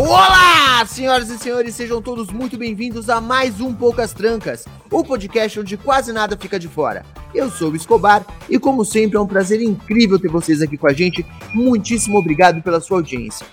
Olá, senhoras e senhores, sejam todos muito bem-vindos a mais um Poucas Trancas, o podcast onde quase nada fica de fora. Eu sou o Escobar e, como sempre, é um prazer incrível ter vocês aqui com a gente. Muitíssimo obrigado pela sua audiência.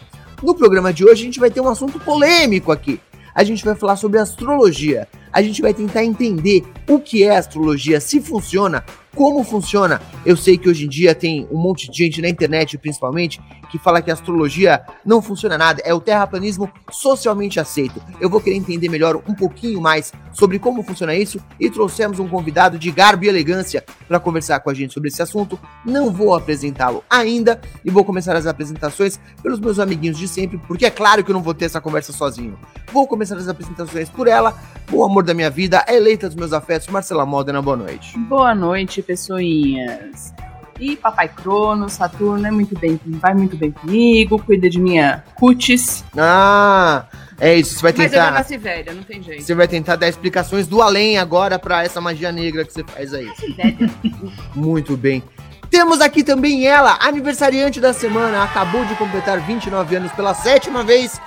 No programa de hoje, a gente vai ter um assunto polêmico aqui. A gente vai falar sobre astrologia. A gente vai tentar entender o que é astrologia, se funciona, como funciona. Eu sei que hoje em dia tem um monte de gente na internet, principalmente, que fala que a astrologia não funciona nada, é o terraplanismo socialmente aceito. Eu vou querer entender melhor um pouquinho mais sobre como funciona isso e trouxemos um convidado de garbo e elegância para conversar com a gente sobre esse assunto. Não vou apresentá-lo ainda e vou começar as apresentações pelos meus amiguinhos de sempre, porque é claro que eu não vou ter essa conversa sozinho. Vou começar as apresentações por ela, o amor da minha vida, a eleita dos meus afetos, Marcela Modena, boa noite. Boa noite, pessoinhas. E Papai Crono, Saturno é muito bem, vai muito bem comigo, cuida de minha cutis. Ah, é isso, você vai Mas eu tentar... já nasci velha, não tem jeito. Você vai tentar dar explicações do além agora pra essa magia negra que você faz aí. Muito bem. Temos aqui também ela, aniversariante da semana, acabou de completar 29 anos pela sétima vez.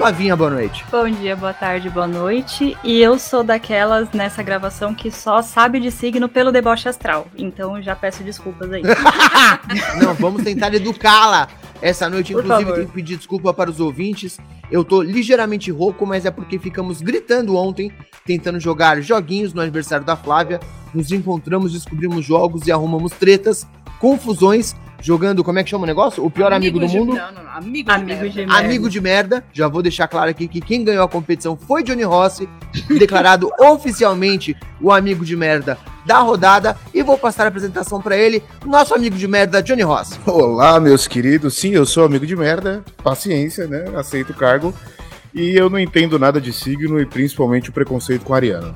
Flavinha, boa noite. Bom dia, boa tarde, boa noite. E eu sou daquelas nessa gravação que só sabe de signo pelo deboche astral. Então já peço desculpas aí. Não, vamos tentar educá-la essa noite. Por Inclusive, favor. tenho que pedir desculpa para os ouvintes. Eu tô ligeiramente rouco, mas é porque ficamos gritando ontem, tentando jogar joguinhos no aniversário da Flávia. Nos encontramos, descobrimos jogos e arrumamos tretas, confusões, jogando, como é que chama o negócio? O pior amigo, do de- mundo. Não, não, não. Amigo, Amigo de de merda. Amigo de merda, já vou deixar claro aqui que quem ganhou a competição foi Johnny Rossi, declarado oficialmente o amigo de merda da rodada. E vou passar a apresentação pra ele, nosso amigo de merda, Johnny Rossi. Olá, meus queridos. Sim, eu sou amigo de merda. Paciência, né? Aceito o cargo. E eu não entendo nada de signo e principalmente o preconceito com ariano.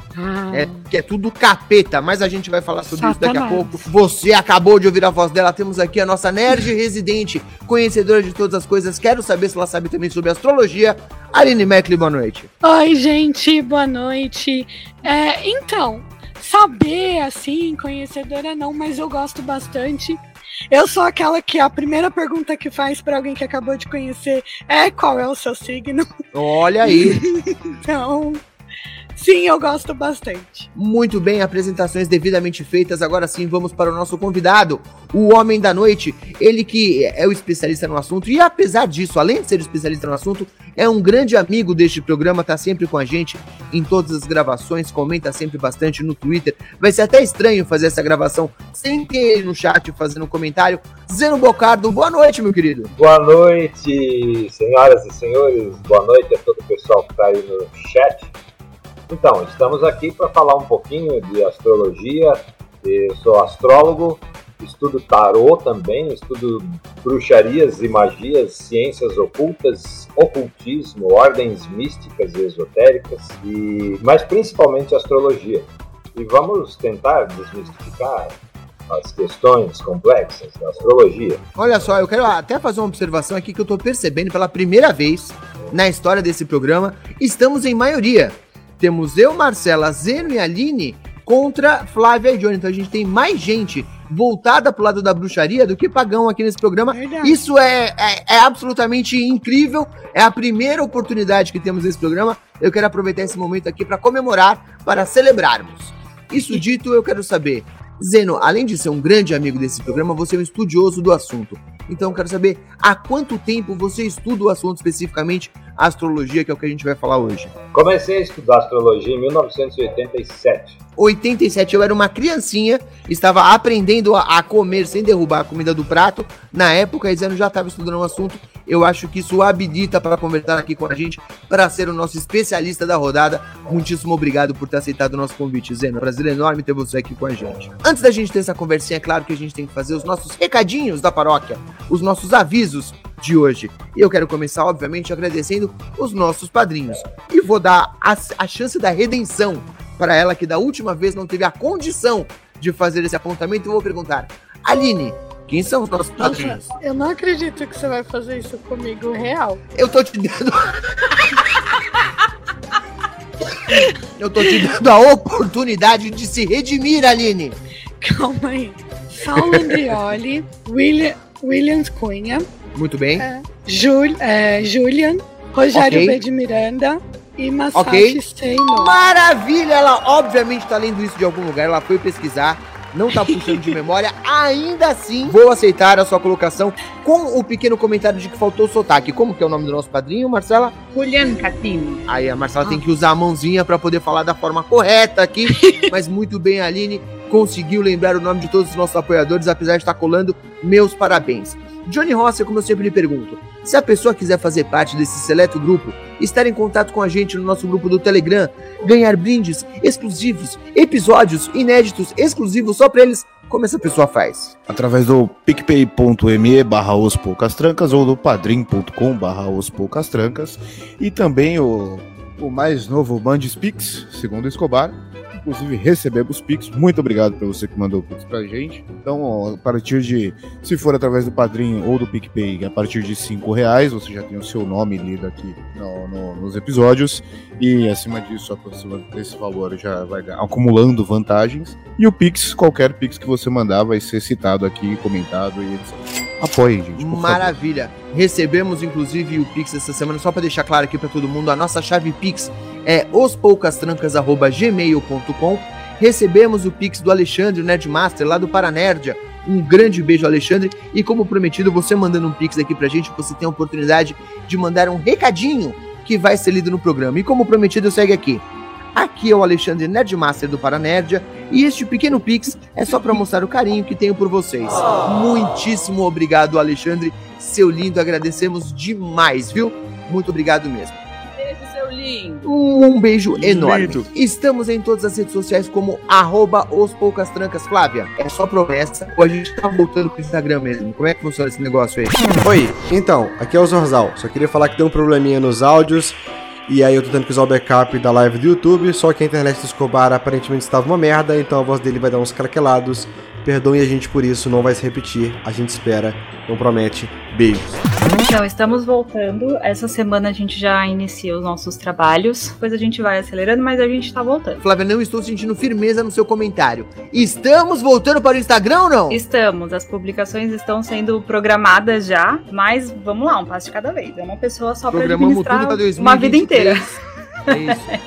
É, que é tudo capeta, mas a gente vai falar sobre isso daqui a Satanás. pouco. Você acabou de ouvir a voz dela, temos aqui a nossa nerd residente, conhecedora de todas as coisas. Quero saber se ela sabe também sobre astrologia. Aline Meckley, boa noite. Oi, gente, boa noite. É, então, saber assim, conhecedora não, mas eu gosto bastante. Eu sou aquela que a primeira pergunta que faz pra alguém que acabou de conhecer é qual é o seu signo. Olha aí. Então, sim, eu gosto bastante. Muito bem, apresentações devidamente feitas. Agora sim, vamos para o nosso convidado, o Homem da Noite. Ele que é o especialista no assunto e, apesar disso, além de ser especialista no assunto, é um grande amigo deste programa, tá sempre com a gente em todas as gravações, comenta sempre bastante no Twitter. Vai ser até estranho fazer essa gravação sem ter ele no chat fazendo um comentário. Zeno Bocardo, boa noite, meu querido. Boa noite, senhoras e senhores. Boa noite a todo o pessoal que está aí no chat. Então, estamos aqui para falar um pouquinho de astrologia. Eu sou astrólogo, estudo tarô também, estudo bruxarias e magias, ciências ocultas, ocultismo, ordens místicas e esotéricas, e mas principalmente astrologia. E vamos tentar desmistificar as questões complexas da astrologia. Olha só, eu quero até fazer uma observação aqui que eu tô percebendo pela primeira vez na história desse programa. Estamos em maioria. Temos eu, Marcela, Zeno e Aline contra Flávia e Johnny. Então a gente tem mais gente voltada pro lado da bruxaria do que pagão aqui nesse programa. Verdade. Isso é, é, é absolutamente incrível. É a primeira oportunidade que temos nesse programa. Eu quero aproveitar esse momento aqui para comemorar, para celebrarmos. Isso dito, eu quero saber, Zeno, além de ser um grande amigo desse programa, você é um estudioso do assunto. Então eu quero saber há quanto tempo você estuda o assunto especificamente, astrologia, que é o que a gente vai falar hoje. Comecei a estudar astrologia em 1987. 87, eu era uma criancinha, estava aprendendo a, comer sem derrubar a comida do prato. Na época, Zeno já estava estudando o assunto. Eu acho que isso habilita para conversar aqui com a gente, para ser o nosso especialista da rodada. Muitíssimo obrigado por ter aceitado o nosso convite, Zeno. Prazer enorme ter você aqui com a gente. Antes da gente ter essa conversinha, é claro que a gente tem que fazer os nossos recadinhos da paróquia, os nossos avisos de hoje. E eu quero começar, obviamente, agradecendo os nossos padrinhos. E vou dar a, a chance da redenção para ela que da última vez não teve a condição de fazer esse apontamento. Eu vou perguntar, Aline, quem são os nossos padrinhos? Nossa, eu não acredito que você vai fazer isso comigo, real. Eu tô te dando. eu tô te dando a oportunidade de se redimir, Aline. Calma aí. Saulo Andrioli, William, Williams Cunha, Muito bem. é, Jul, é, Julian, Rogério Ok. B. de Miranda e Masashi Ok. Seino. Maravilha! Ela obviamente tá lendo isso de algum lugar, ela foi pesquisar, não tá puxando de memória. Ainda assim, vou aceitar a sua colocação com o pequeno comentário de que faltou sotaque. Como que é o nome do nosso padrinho, Marcela? Julian Catini. Aí a Marcela tem que usar a mãozinha pra poder falar da forma correta aqui. Mas muito bem, Aline conseguiu lembrar o nome de todos os nossos apoiadores, apesar de estar colando. Meus parabéns. Johnny Rosser, como eu sempre lhe pergunto, se a pessoa quiser fazer parte desse seleto grupo, estar em contato com a gente no nosso grupo do Telegram, ganhar brindes exclusivos, episódios inéditos exclusivos só pra eles, como essa pessoa faz? Através do picpay.me barra os poucas trancas ou do padrim.com barra os poucas trancas. E também o, o mais novo Bandes Pix, segundo Escobar. Inclusive recebemos Pix. Muito obrigado para você que mandou o Pix pra gente. Então, a partir de. Se for através do Padrim ou do PicPay, a partir de 5 reais, você já tem o seu nome lido aqui no- no- nos episódios. E acima disso, acima desse valor, já vai acumulando vantagens. E o Pix, qualquer Pix que você mandar, vai ser citado aqui, comentado e etc. Apoiem, gente. por favor. Maravilha. Recebemos inclusive o Pix essa semana, só para deixar claro aqui para todo mundo, a nossa chave Pix é ospoucastrancas@gmail.com. Recebemos o Pix do Alexandre Nerdmaster lá do Paranerdia. Um grande beijo, Alexandre. E como prometido, você mandando um Pix aqui pra gente, você tem a oportunidade de mandar um recadinho que vai ser lido no programa. E como prometido, segue aqui. Aqui é o Alexandre Nerdmaster do Paranerdia e este pequeno Pix é só para mostrar o carinho que tenho por vocês. Muitíssimo obrigado, Alexandre, seu lindo, agradecemos demais, viu? Muito obrigado mesmo. Lindo. Um beijo enorme. Lindo. Estamos em todas as redes sociais como arroba os poucas trancas, Flávia. É só promessa ou a gente tá voltando pro Instagram mesmo? Como é que funciona esse negócio aí? Oi, então, aqui é o Zorzal. Só queria falar que deu um probleminha nos áudios. E aí eu tô tendo que usar o backup da live do YouTube. Só que a internet do Escobar aparentemente estava uma merda. Então a voz dele vai dar uns craquelados. Perdoem a gente por isso, não vai se repetir. A gente espera, não promete. Beijos. Então, estamos voltando. Essa semana a gente já inicia os nossos trabalhos. Depois a gente vai acelerando, mas a gente tá voltando. Flávia, não estou sentindo firmeza no seu comentário. Estamos voltando para o Instagram ou não? Estamos, as publicações estão sendo programadas já, mas vamos lá, um passo de cada vez. É uma pessoa só para administrar tudo pra 2023. uma vida inteira. É isso.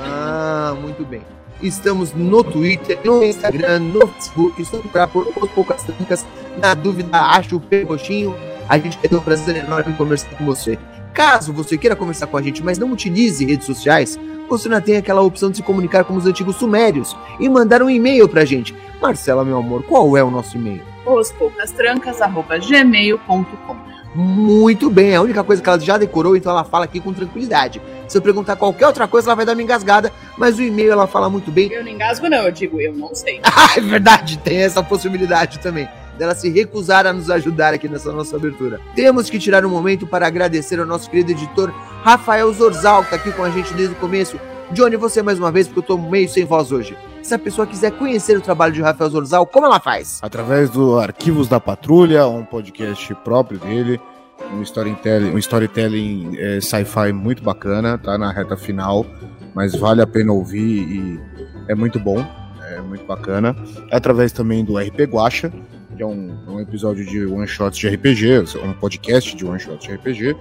Ah, muito bem. Estamos no Twitter, no Instagram, no Facebook. Estamos para por poucas trancas. Na dúvida, acha o Pegochinho. A gente vai ter um prazer enorme em conversar com você. Caso você queira conversar com a gente, mas não utilize redes sociais, você ainda tem aquela opção de se comunicar como os antigos sumérios e mandar um e-mail pra gente. Marcela, meu amor, qual é o nosso e-mail? Ospoucastrancas.gmail.com Muito bem, é a única coisa que ela já decorou, então ela fala aqui com tranquilidade. Se eu perguntar qualquer outra coisa, ela vai dar uma engasgada, mas o e-mail ela fala muito bem. Eu não engasgo, não, eu digo, eu não sei. Ah, é verdade, tem essa possibilidade também. Dela se recusar a nos ajudar aqui nessa nossa abertura. Temos que tirar um momento para agradecer ao nosso querido editor Rafael Zorzal, que tá aqui com a gente desde o começo. Johnny, você mais uma vez, porque eu tô meio sem voz hoje. Se a pessoa quiser conhecer o trabalho de Rafael Zorzal, como ela faz? Através do Arquivos da Patrulha, um podcast próprio dele, um storytelling, um storytelling eh, sci-fi muito bacana, tá na reta final, mas vale a pena ouvir e é muito bom, é muito bacana. É através também do RP Guacha, que é um, um episódio de one shots de RPG, um podcast de one shots de RPG,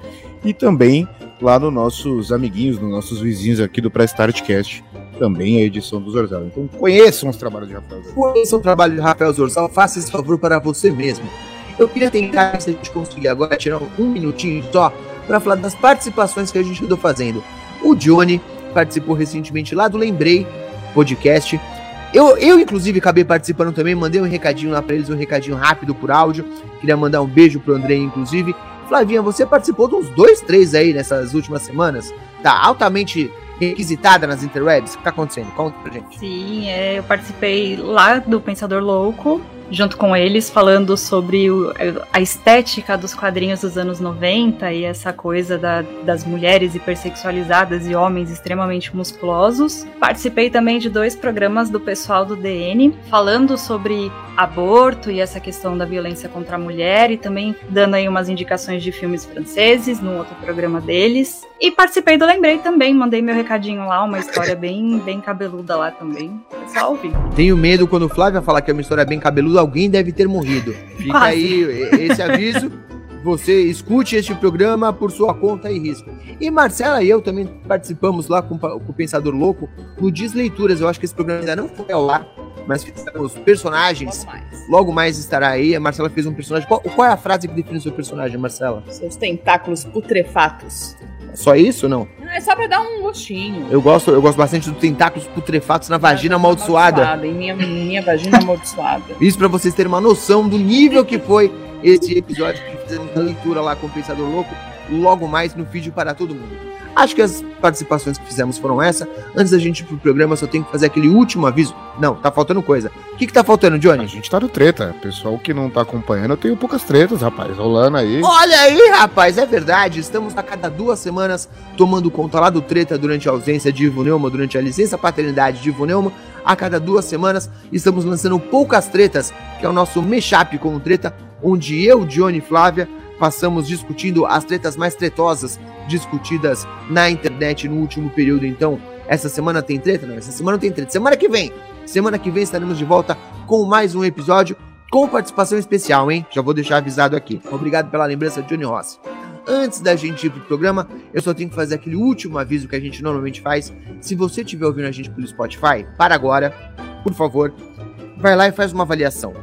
e também lá nos nossos amiguinhos, nos nossos vizinhos aqui do Pré-Startcast, também a edição do Zorzal. Então conheçam os trabalhos de Rafael Zorzal. Conheça o trabalho de Rafael Zorzal, faça esse favor para você mesmo. Eu queria tentar, se a gente conseguir agora, tirar um minutinho só para falar das participações que a gente andou fazendo. O Johnny participou recentemente lá do Lembrei podcast. Eu, eu, inclusive, acabei participando também, mandei um recadinho lá para eles, um recadinho rápido por áudio. Queria mandar um beijo pro Andrei, inclusive. Flavinha, você participou de uns dois, três aí nessas últimas semanas. Tá altamente requisitada nas interwebs. O que tá acontecendo? Conta pra gente. Sim, é, eu participei lá do Pensador Louco. Junto com eles, falando sobre o, a estética dos quadrinhos dos anos 90 e essa coisa da, das mulheres hipersexualizadas e homens extremamente musculosos. Participei também de dois programas do pessoal do DN, falando sobre aborto e essa questão da violência contra a mulher e também dando aí umas indicações de filmes franceses no outro programa deles. E participei do Lembrei também, mandei meu recadinho lá, uma história bem, bem cabeluda lá também. Ouvir. Tenho medo quando o Flávio falar que é uma história bem cabeluda, alguém deve ter morrido. Fica Quase. aí esse aviso. Você escute este programa por sua conta e risco. E Marcela e eu também participamos lá com, com o Pensador Louco no Desleituras. Eu acho que esse programa ainda não foi ao ar, mas fizemos personagens. Logo mais. Logo mais estará aí. A Marcela fez um personagem. Qual, qual é a frase que define o seu personagem, Marcela? Seus tentáculos putrefatos. Só isso ou não? É só pra dar um gostinho. Eu gosto, eu gosto bastante dos tentáculos putrefatos na vagina amaldiçoada. Em minha, minha vagina amaldiçoada. Isso pra vocês terem uma noção do nível que foi esse episódio que fizemos a leitura lá com o Pensador Louco, logo mais no vídeo para todo mundo. Acho que as participações que fizemos foram essa. Antes da gente ir pro programa, só tenho que fazer aquele último aviso. Não, tá faltando coisa. O que que tá faltando, A Johnny? gente tá no treta. Pessoal que não tá acompanhando, eu tenho poucas tretas, rapaz. Rolando aí. Olha aí, rapaz, é verdade. Estamos a cada duas semanas tomando conta lá do treta durante a ausência de Ivo Neumann, durante a licença paternidade de Ivo Neumann. A cada duas semanas estamos lançando poucas tretas, que é o nosso mashup com o treta, onde eu, Johnny e Flávia passamos discutindo as tretas mais tretosas discutidas na internet no último período. Então, essa semana tem treta? Não, essa semana tem treta. Semana que vem, semana que vem estaremos de volta com mais um episódio com participação especial, hein? Já vou deixar avisado aqui. Obrigado pela lembrança, Johnny Rossi. Antes da gente ir pro programa, eu só tenho que fazer aquele último aviso que a gente normalmente faz. Se você estiver ouvindo a gente pelo Spotify, para agora, por favor, vai lá e faz uma avaliação.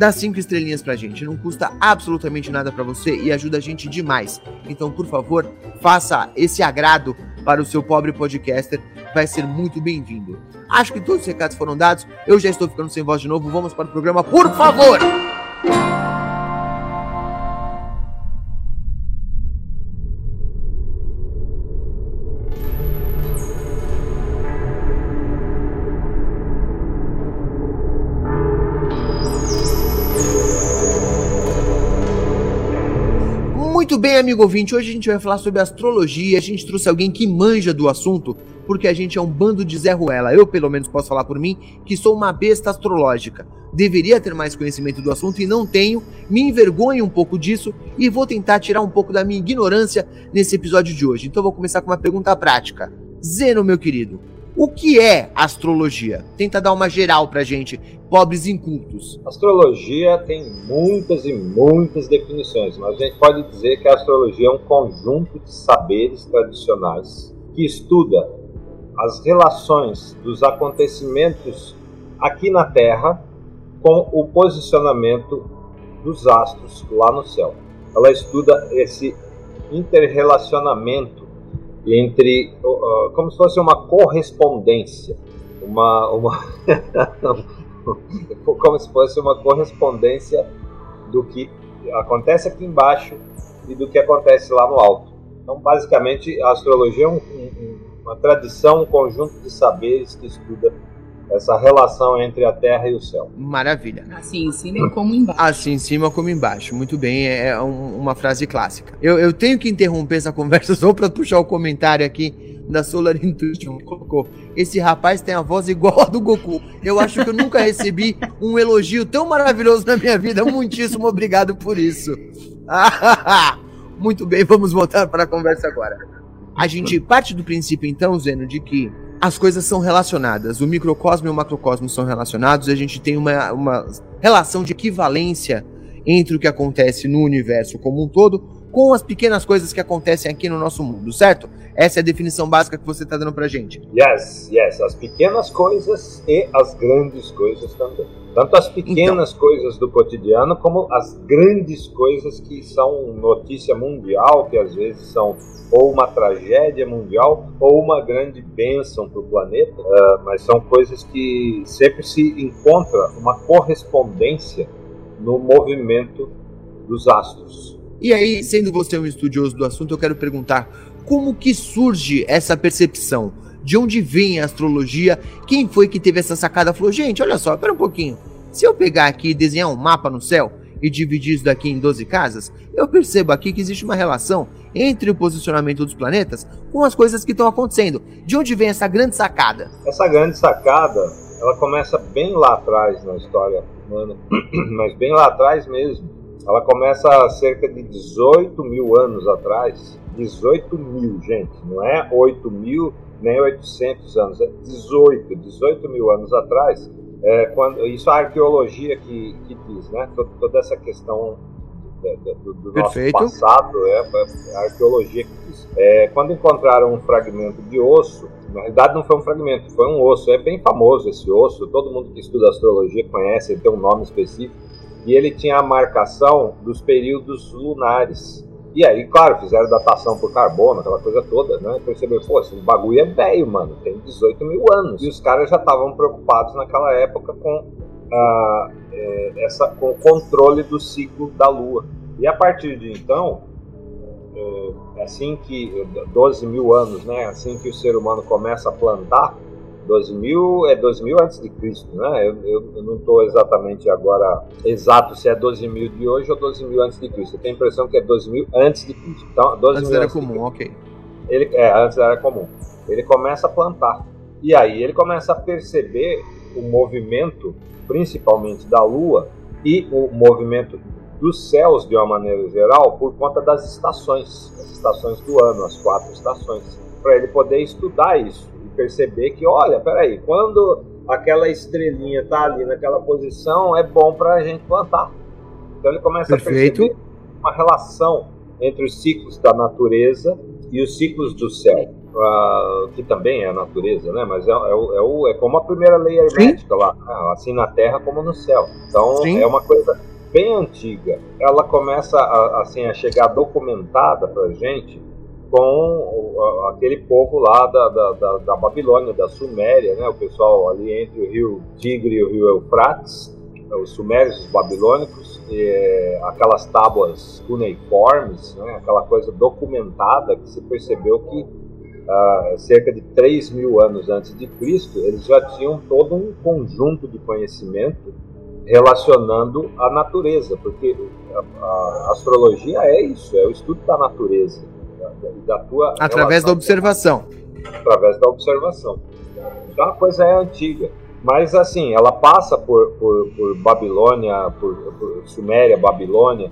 Dá cinco estrelinhas pra gente, não custa absolutamente nada pra você e ajuda a gente demais. Então, por favor, faça esse agrado para o seu pobre podcaster, vai ser muito bem-vindo. Acho que todos os recados foram dados, eu já estou ficando sem voz de novo, vamos para o programa, por favor! Amigo ouvinte, hoje a gente vai falar sobre astrologia, a gente trouxe alguém que manja do assunto, porque a gente é um bando de Zé Ruela. Eu, pelo menos, posso falar por mim, que sou uma besta astrológica. Deveria ter mais conhecimento do assunto e não tenho, me envergonho um pouco disso e vou tentar tirar um pouco da minha ignorância nesse episódio de hoje. Então vou começar com uma pergunta prática. Zeno, meu querido, o que é astrologia? Tenta dar uma geral pra gente, pobres incultos. Astrologia tem muitas e muitas definições, mas a gente pode dizer que a astrologia é um conjunto de saberes tradicionais que estuda as relações dos acontecimentos aqui na Terra com o posicionamento dos astros lá no céu. Ela estuda esse interrelacionamento entre, uh, como se fosse uma correspondência, uma, uma como se fosse uma correspondência do que acontece aqui embaixo e do que acontece lá no alto. Então, basicamente, a astrologia é um, um, uma tradição, um conjunto de saberes que estuda essa relação entre a Terra e o céu. Maravilha. Assim em cima e como embaixo. Assim em cima como embaixo. Muito bem, é um- uma frase clássica. Eu, eu tenho que interromper essa conversa só pra puxar o comentário aqui da Solar Intuition. que Colocou. Esse rapaz tem a voz igual a do Goku. Eu acho que eu nunca recebi um elogio tão maravilhoso na minha vida. Muitíssimo obrigado por isso. Muito bem, vamos voltar para a conversa agora. A gente parte do princípio, então, Zeno, de que as coisas são relacionadas. O microcosmo e o macrocosmo são relacionados. A gente tem uma, uma relação de equivalência entre o que acontece no universo como um todo com as pequenas coisas que acontecem aqui no nosso mundo, certo? Essa é a definição básica que você está dando pra gente. Yes, yes, as pequenas coisas e as grandes coisas também. Tanto as pequenas coisas do cotidiano como as grandes coisas que são notícia mundial, que às vezes são ou uma tragédia mundial ou uma grande bênção para o planeta, ah, mas são coisas que sempre se encontra uma correspondência no movimento dos astros. E aí, sendo você um estudioso do assunto, eu quero perguntar como que surge essa percepção? De onde vem a astrologia? Quem foi que teve essa sacada? Falou, gente, olha só, espera um pouquinho. Se eu pegar aqui e desenhar um mapa no céu e dividir isso daqui em 12 casas, eu percebo aqui que existe uma relação entre o posicionamento dos planetas com as coisas que estão acontecendo. De onde vem essa grande sacada? Essa grande sacada, ela começa bem lá atrás na história humana, mas bem lá atrás mesmo. Ela começa há cerca de 18 mil anos atrás. 18 mil, gente, não é 8 mil nem 800 anos, é 18, 18 mil anos atrás. É, quando, isso é a arqueologia que, que diz, né? Toda, toda essa questão do, do nosso passado, é, é, a arqueologia que diz. É, quando encontraram um fragmento de osso, na realidade não foi um fragmento, foi um osso. É bem famoso esse osso, todo mundo que estuda astrologia conhece, ele tem um nome específico. E ele tinha a marcação dos períodos lunares. E aí, claro, fizeram datação por carbono, aquela coisa toda, né? Perceberam, pô, esse bagulho é velho, mano, tem 18 mil anos. E os caras já estavam preocupados naquela época com, ah, é, essa, com o controle do ciclo da Lua. E a partir de então, é, assim que 12 mil anos, né? Assim que o ser humano começa a plantar, 12 mil é 12 mil antes de Cristo, né? Eu, eu, eu não estou exatamente agora exato se é 12 mil de hoje ou 12 mil antes de Cristo. Eu tenho a impressão que é 12 mil antes de Cristo. Então, 12 antes mil era comum, ok. Ele, é, antes era comum. Ele começa a plantar. E aí ele começa a perceber o movimento, principalmente da Lua, e o movimento dos céus de uma maneira geral, por conta das estações, as estações do ano, as quatro estações, para ele poder estudar isso perceber que, olha, peraí, quando aquela estrelinha tá ali naquela posição, é bom para a gente plantar. Então ele começa Perfeito. a perceber uma relação entre os ciclos da natureza e os ciclos do céu. ah, que também é a natureza, né? Mas é, é, é, o- é como a primeira lei hermética lá, né? assim na Terra como no céu. Então Sim. é uma coisa bem antiga. Ela começa a, assim a chegar documentada para gente com aquele povo lá da, da, da, da Babilônia, da Suméria, né? O pessoal ali entre o rio Tigre e o rio Eufrates, os sumérios, os babilônicos, e, aquelas tábuas cuneiformes, né? Aquela coisa documentada que se percebeu que ah, cerca de 3 mil anos antes de Cristo, eles já tinham todo um conjunto de conhecimento relacionando a natureza, porque a, a astrologia é isso, é o estudo da natureza, da, da tua Através da relação- observação. através da observação. Então a coisa é antiga. Mas assim, ela passa por, por, por Babilônia, por, por Suméria, Babilônia,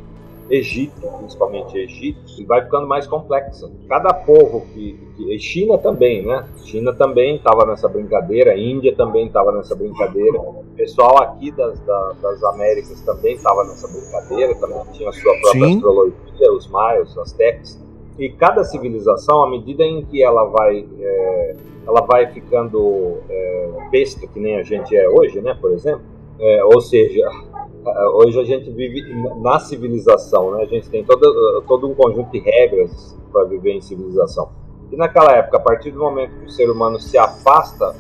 Egito, principalmente Egito, e vai ficando mais complexa. Cada povo que, que China também, né? China também estava nessa brincadeira, Índia também estava nessa brincadeira, o pessoal aqui das, da- das Américas também estava nessa brincadeira, também tinha a sua própria Sim. astrologia, os maias, os aztecas. E cada civilização, à medida em que ela vai, é, ela vai ficando é, besta, que nem a gente é hoje, né, por exemplo, é, ou seja, hoje a gente vive na civilização, né, a gente tem todo, todo um conjunto de regras para viver em civilização. E naquela época, a partir do momento que o ser humano se afasta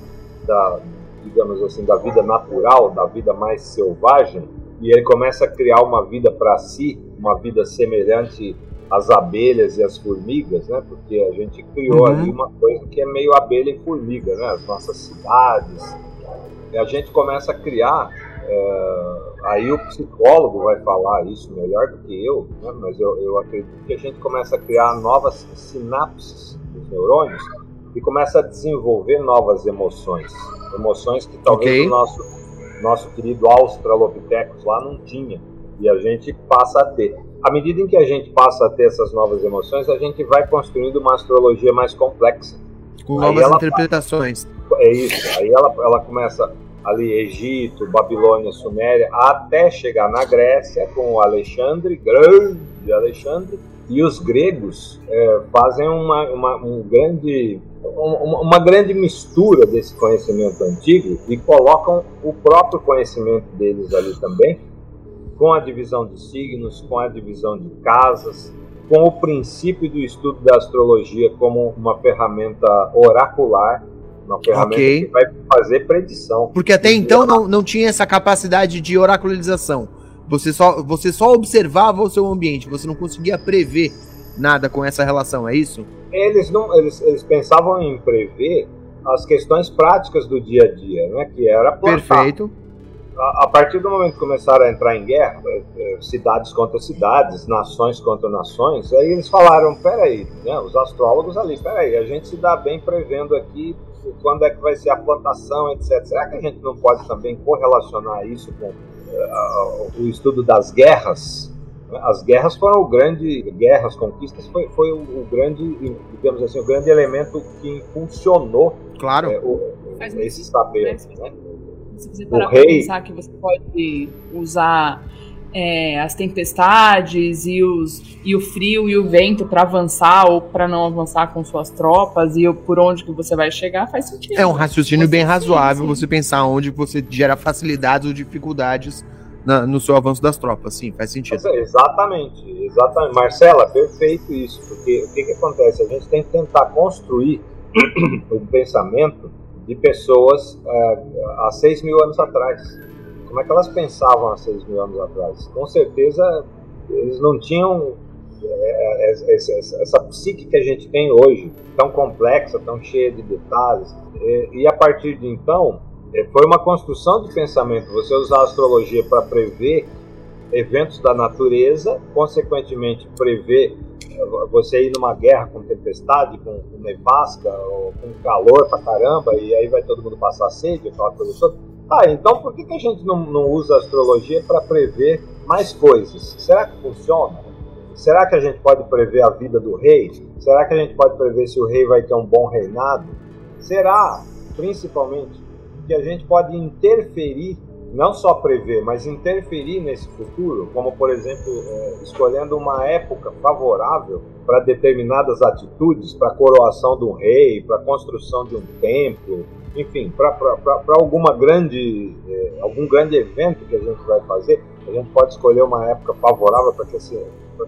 da, digamos assim, da vida natural, da vida mais selvagem, e ele começa a criar uma vida para si, uma vida semelhante às abelhas e às formigas, né? Porque a gente criou Uhum. ali uma coisa que é meio abelha e formiga, né? As nossas cidades. E a gente começa a criar. é, aí o psicólogo vai falar isso melhor do que eu, né? mas eu, eu acredito que a gente começa a criar novas sinapses dos neurônios e começa a desenvolver novas emoções. Emoções que talvez Ok. o nosso, nosso querido Australopithecus lá não tinha. E a gente passa a ter. À medida em que a gente passa a ter essas novas emoções, a gente vai construindo uma astrologia mais complexa. Com Aí novas interpretações. É isso. Aí ela, ela começa ali Egito, Babilônia, Suméria, até chegar na Grécia com o Alexandre, grande Alexandre, e os gregos é, fazem uma, uma, um grande, uma, uma grande mistura desse conhecimento antigo e colocam o próprio conhecimento deles ali também, com a divisão de signos, com a divisão de casas, com o princípio do estudo da astrologia como uma ferramenta oracular, uma ferramenta Ok. que vai fazer predição. Porque até então não, não tinha essa capacidade de oracularização. Você só, você só observava o seu ambiente, você não conseguia prever nada com essa relação, é isso? Eles não, eles, eles pensavam em prever as questões práticas do dia a dia, né? Que era plantar. Perfeito. A, a partir do momento que começaram a entrar em guerra, é, é, cidades contra cidades, nações contra nações, aí eles falaram, peraí, né, os astrólogos ali, peraí, a gente se dá bem prevendo aqui quando é que vai ser a plantação, etc. Será que a gente não pode também correlacionar isso com uh, o estudo das guerras? As guerras foram o grande, guerras, conquistas, foi, foi o, o grande, digamos assim, o grande elemento que funcionou claro. É, o, esse saber. Né? Se você parar para pensar que você pode usar é, as tempestades e, os, e o frio e o vento para avançar ou para não avançar com suas tropas e por onde que você vai chegar, faz sentido. É um raciocínio você, bem razoável sim, sim. você pensar onde você gera facilidades ou dificuldades na, no seu avanço das tropas. Sim, faz sentido. exatamente, exatamente. Marcela, perfeito isso. Porque o que, que acontece? A gente tem que tentar construir o pensamento de pessoas uh, há 6 mil anos atrás. Como é que elas pensavam há 6 mil anos atrás? Com certeza eles não tinham é, é, essa, essa psique que a gente tem hoje, tão complexa, tão cheia de detalhes. E, e a partir de então, foi uma construção de pensamento. Você usar a astrologia para prever eventos da natureza, consequentemente prever você ir numa guerra com tempestade, com, com nevasca, ou com calor pra caramba, e aí vai todo mundo passar sede, aquela coisa toda. Ah, então por que, que a gente não, não usa a astrologia para prever mais coisas? Será que funciona? Será que a gente pode prever a vida do rei? Será que a gente pode prever se o rei vai ter um bom reinado? Será, principalmente, que a gente pode interferir não só prever, mas interferir nesse futuro, como por exemplo, é, escolhendo uma época favorável para determinadas atitudes, para a coroação de um rei, para a construção de um templo, enfim, para alguma grande, é, algum grande evento que a gente vai fazer, a gente pode escolher uma época favorável para que, esse,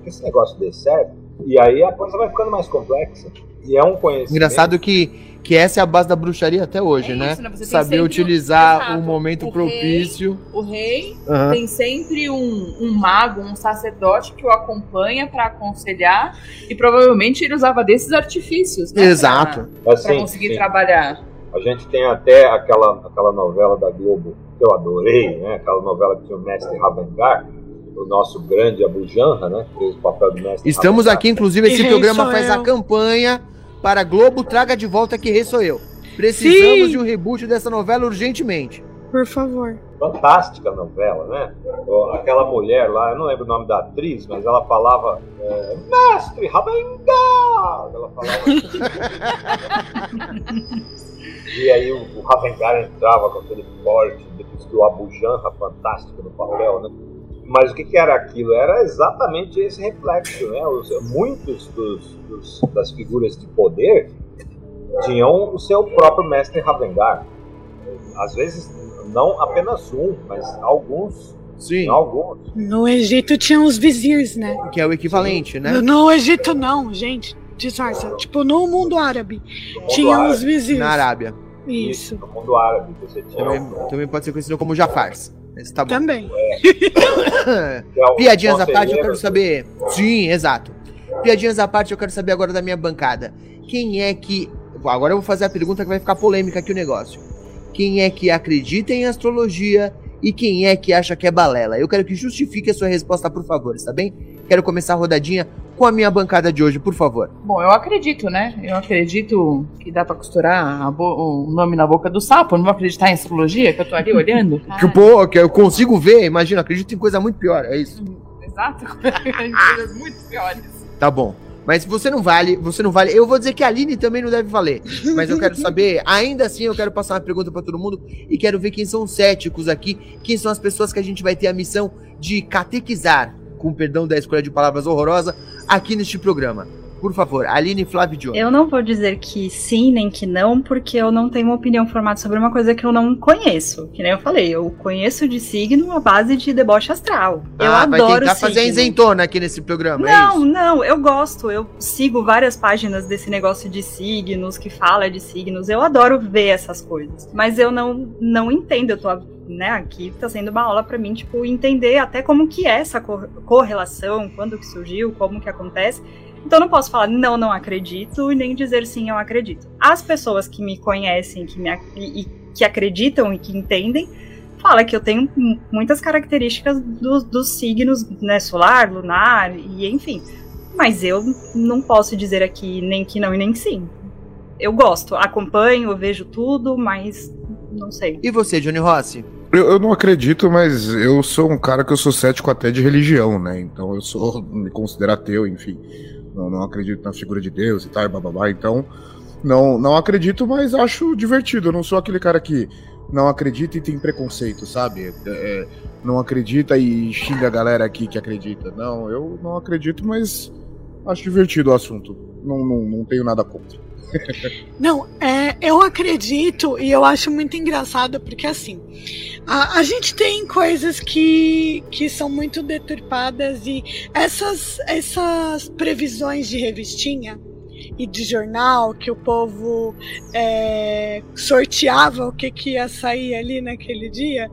que esse negócio dê certo, e aí a coisa vai ficando mais complexa. E é um conhecimento. Engraçado que que essa é a base da bruxaria até hoje, é né? Isso, né? Saber utilizar o um momento o propício. Rei, o rei uhum. tem sempre um, um, mago, um sacerdote que o acompanha para aconselhar e provavelmente ele usava desses artifícios, né? Exato. Para assim, conseguir sim. trabalhar. A gente tem até aquela, aquela novela da Globo que eu adorei, né? Aquela novela que tinha o mestre Ravengar, o nosso grande Abu Janra, né? Que fez o papel do mestre Estamos aqui, inclusive, esse programa faz eu. a campanha para Globo traga de volta que rei sou eu. Precisamos Sim. de um reboot dessa novela urgentemente. Por favor. Fantástica novela, né? Aquela mulher lá, eu não lembro o nome da atriz, mas ela falava é, Mestre Ravengar! Ela falava E aí o, o Ravengar entrava com aquele porte, depois que o Abu Janra fantástico no papel, né? Mas o que, que, era aquilo? Era exatamente esse reflexo. Né? Os, muitos dos, dos, das figuras de poder tinham o seu próprio mestre Ravengar. Às vezes, não apenas um, mas alguns. Sim. Alguns. No Egito tinham os vizirs, né? Que é o equivalente, né? No, no Egito, não, gente. Disfarça. Tipo, no mundo árabe. No mundo tinha árabe. os vizirs. Na Arábia. Isso. Isso. No mundo árabe, você tinha. Também, também pode ser conhecido como Jafars. Esse tá bom. Também. É. Piadinhas à parte, eu quero saber. Sim, exato. Piadinhas à parte, eu quero saber agora da minha bancada. Quem é que. Agora eu vou fazer a pergunta que vai ficar polêmica aqui o negócio. Quem é que acredita em astrologia e quem é que acha que é balela? Eu quero que justifique a sua resposta, por favor, está bem? Quero começar a rodadinha com a minha bancada de hoje, por favor. Bom, eu acredito, né? Eu acredito que dá pra costurar o nome na boca do sapo. não vou acreditar em astrologia, que eu tô ali olhando. que, pô, que eu consigo ver, imagina, acredito em coisa muito pior, é isso. Exato, em coisas muito piores. Tá bom. Mas você não vale, você não vale. Eu vou dizer que a Aline também não deve valer. Mas eu quero saber, ainda assim, eu quero passar uma pergunta para todo mundo e quero ver quem são os céticos aqui, quem são as pessoas que a gente vai ter a missão de catequizar, com perdão da escolha de palavras horrorosa, aqui neste programa. Por favor, Aline Flávio Jones. Eu não vou dizer que sim nem que não, porque eu não tenho uma opinião formada sobre uma coisa que eu não conheço. Que nem eu falei, eu conheço de signo a base de deboche astral. Ah, eu adoro vai tentar fazer isentona aqui nesse programa, é Não, é não, eu gosto. Eu sigo várias páginas desse negócio de signos, que fala de signos. Eu adoro ver essas coisas. Mas eu não, não entendo, eu tô né, aqui tá sendo uma aula para mim, tipo, entender até como que é essa correlação, quando que surgiu, como que acontece. Então eu não posso falar não, não acredito e nem dizer sim, eu acredito. As pessoas que me conhecem, que me e, que acreditam e que entendem, fala que eu tenho muitas características dos do signos, né, solar, lunar e enfim. Mas eu não posso dizer aqui nem que não e nem sim. Eu gosto, acompanho, vejo tudo, mas não sei. E você, Johnny Rossi? Eu, eu, não acredito, mas eu sou um cara que eu sou cético até de religião, né? Então eu sou, me considero ateu, enfim. Não, não acredito na figura de Deus e tal, bababá. Então, não, não acredito, mas acho divertido. Eu não sou aquele cara que não acredita e tem preconceito, sabe? É, é não acredita e xinga a galera aqui que acredita. Não, eu não acredito, mas acho divertido o assunto. Não, não, não tenho nada contra. Não, é, eu acredito e eu acho muito engraçado porque assim a, a gente tem coisas que, que são muito deturpadas e essas, essas previsões de revistinha e de jornal que o povo é, sorteava o que, que ia sair ali naquele dia.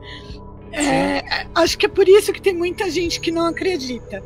É, acho que é por isso que tem muita gente que não acredita.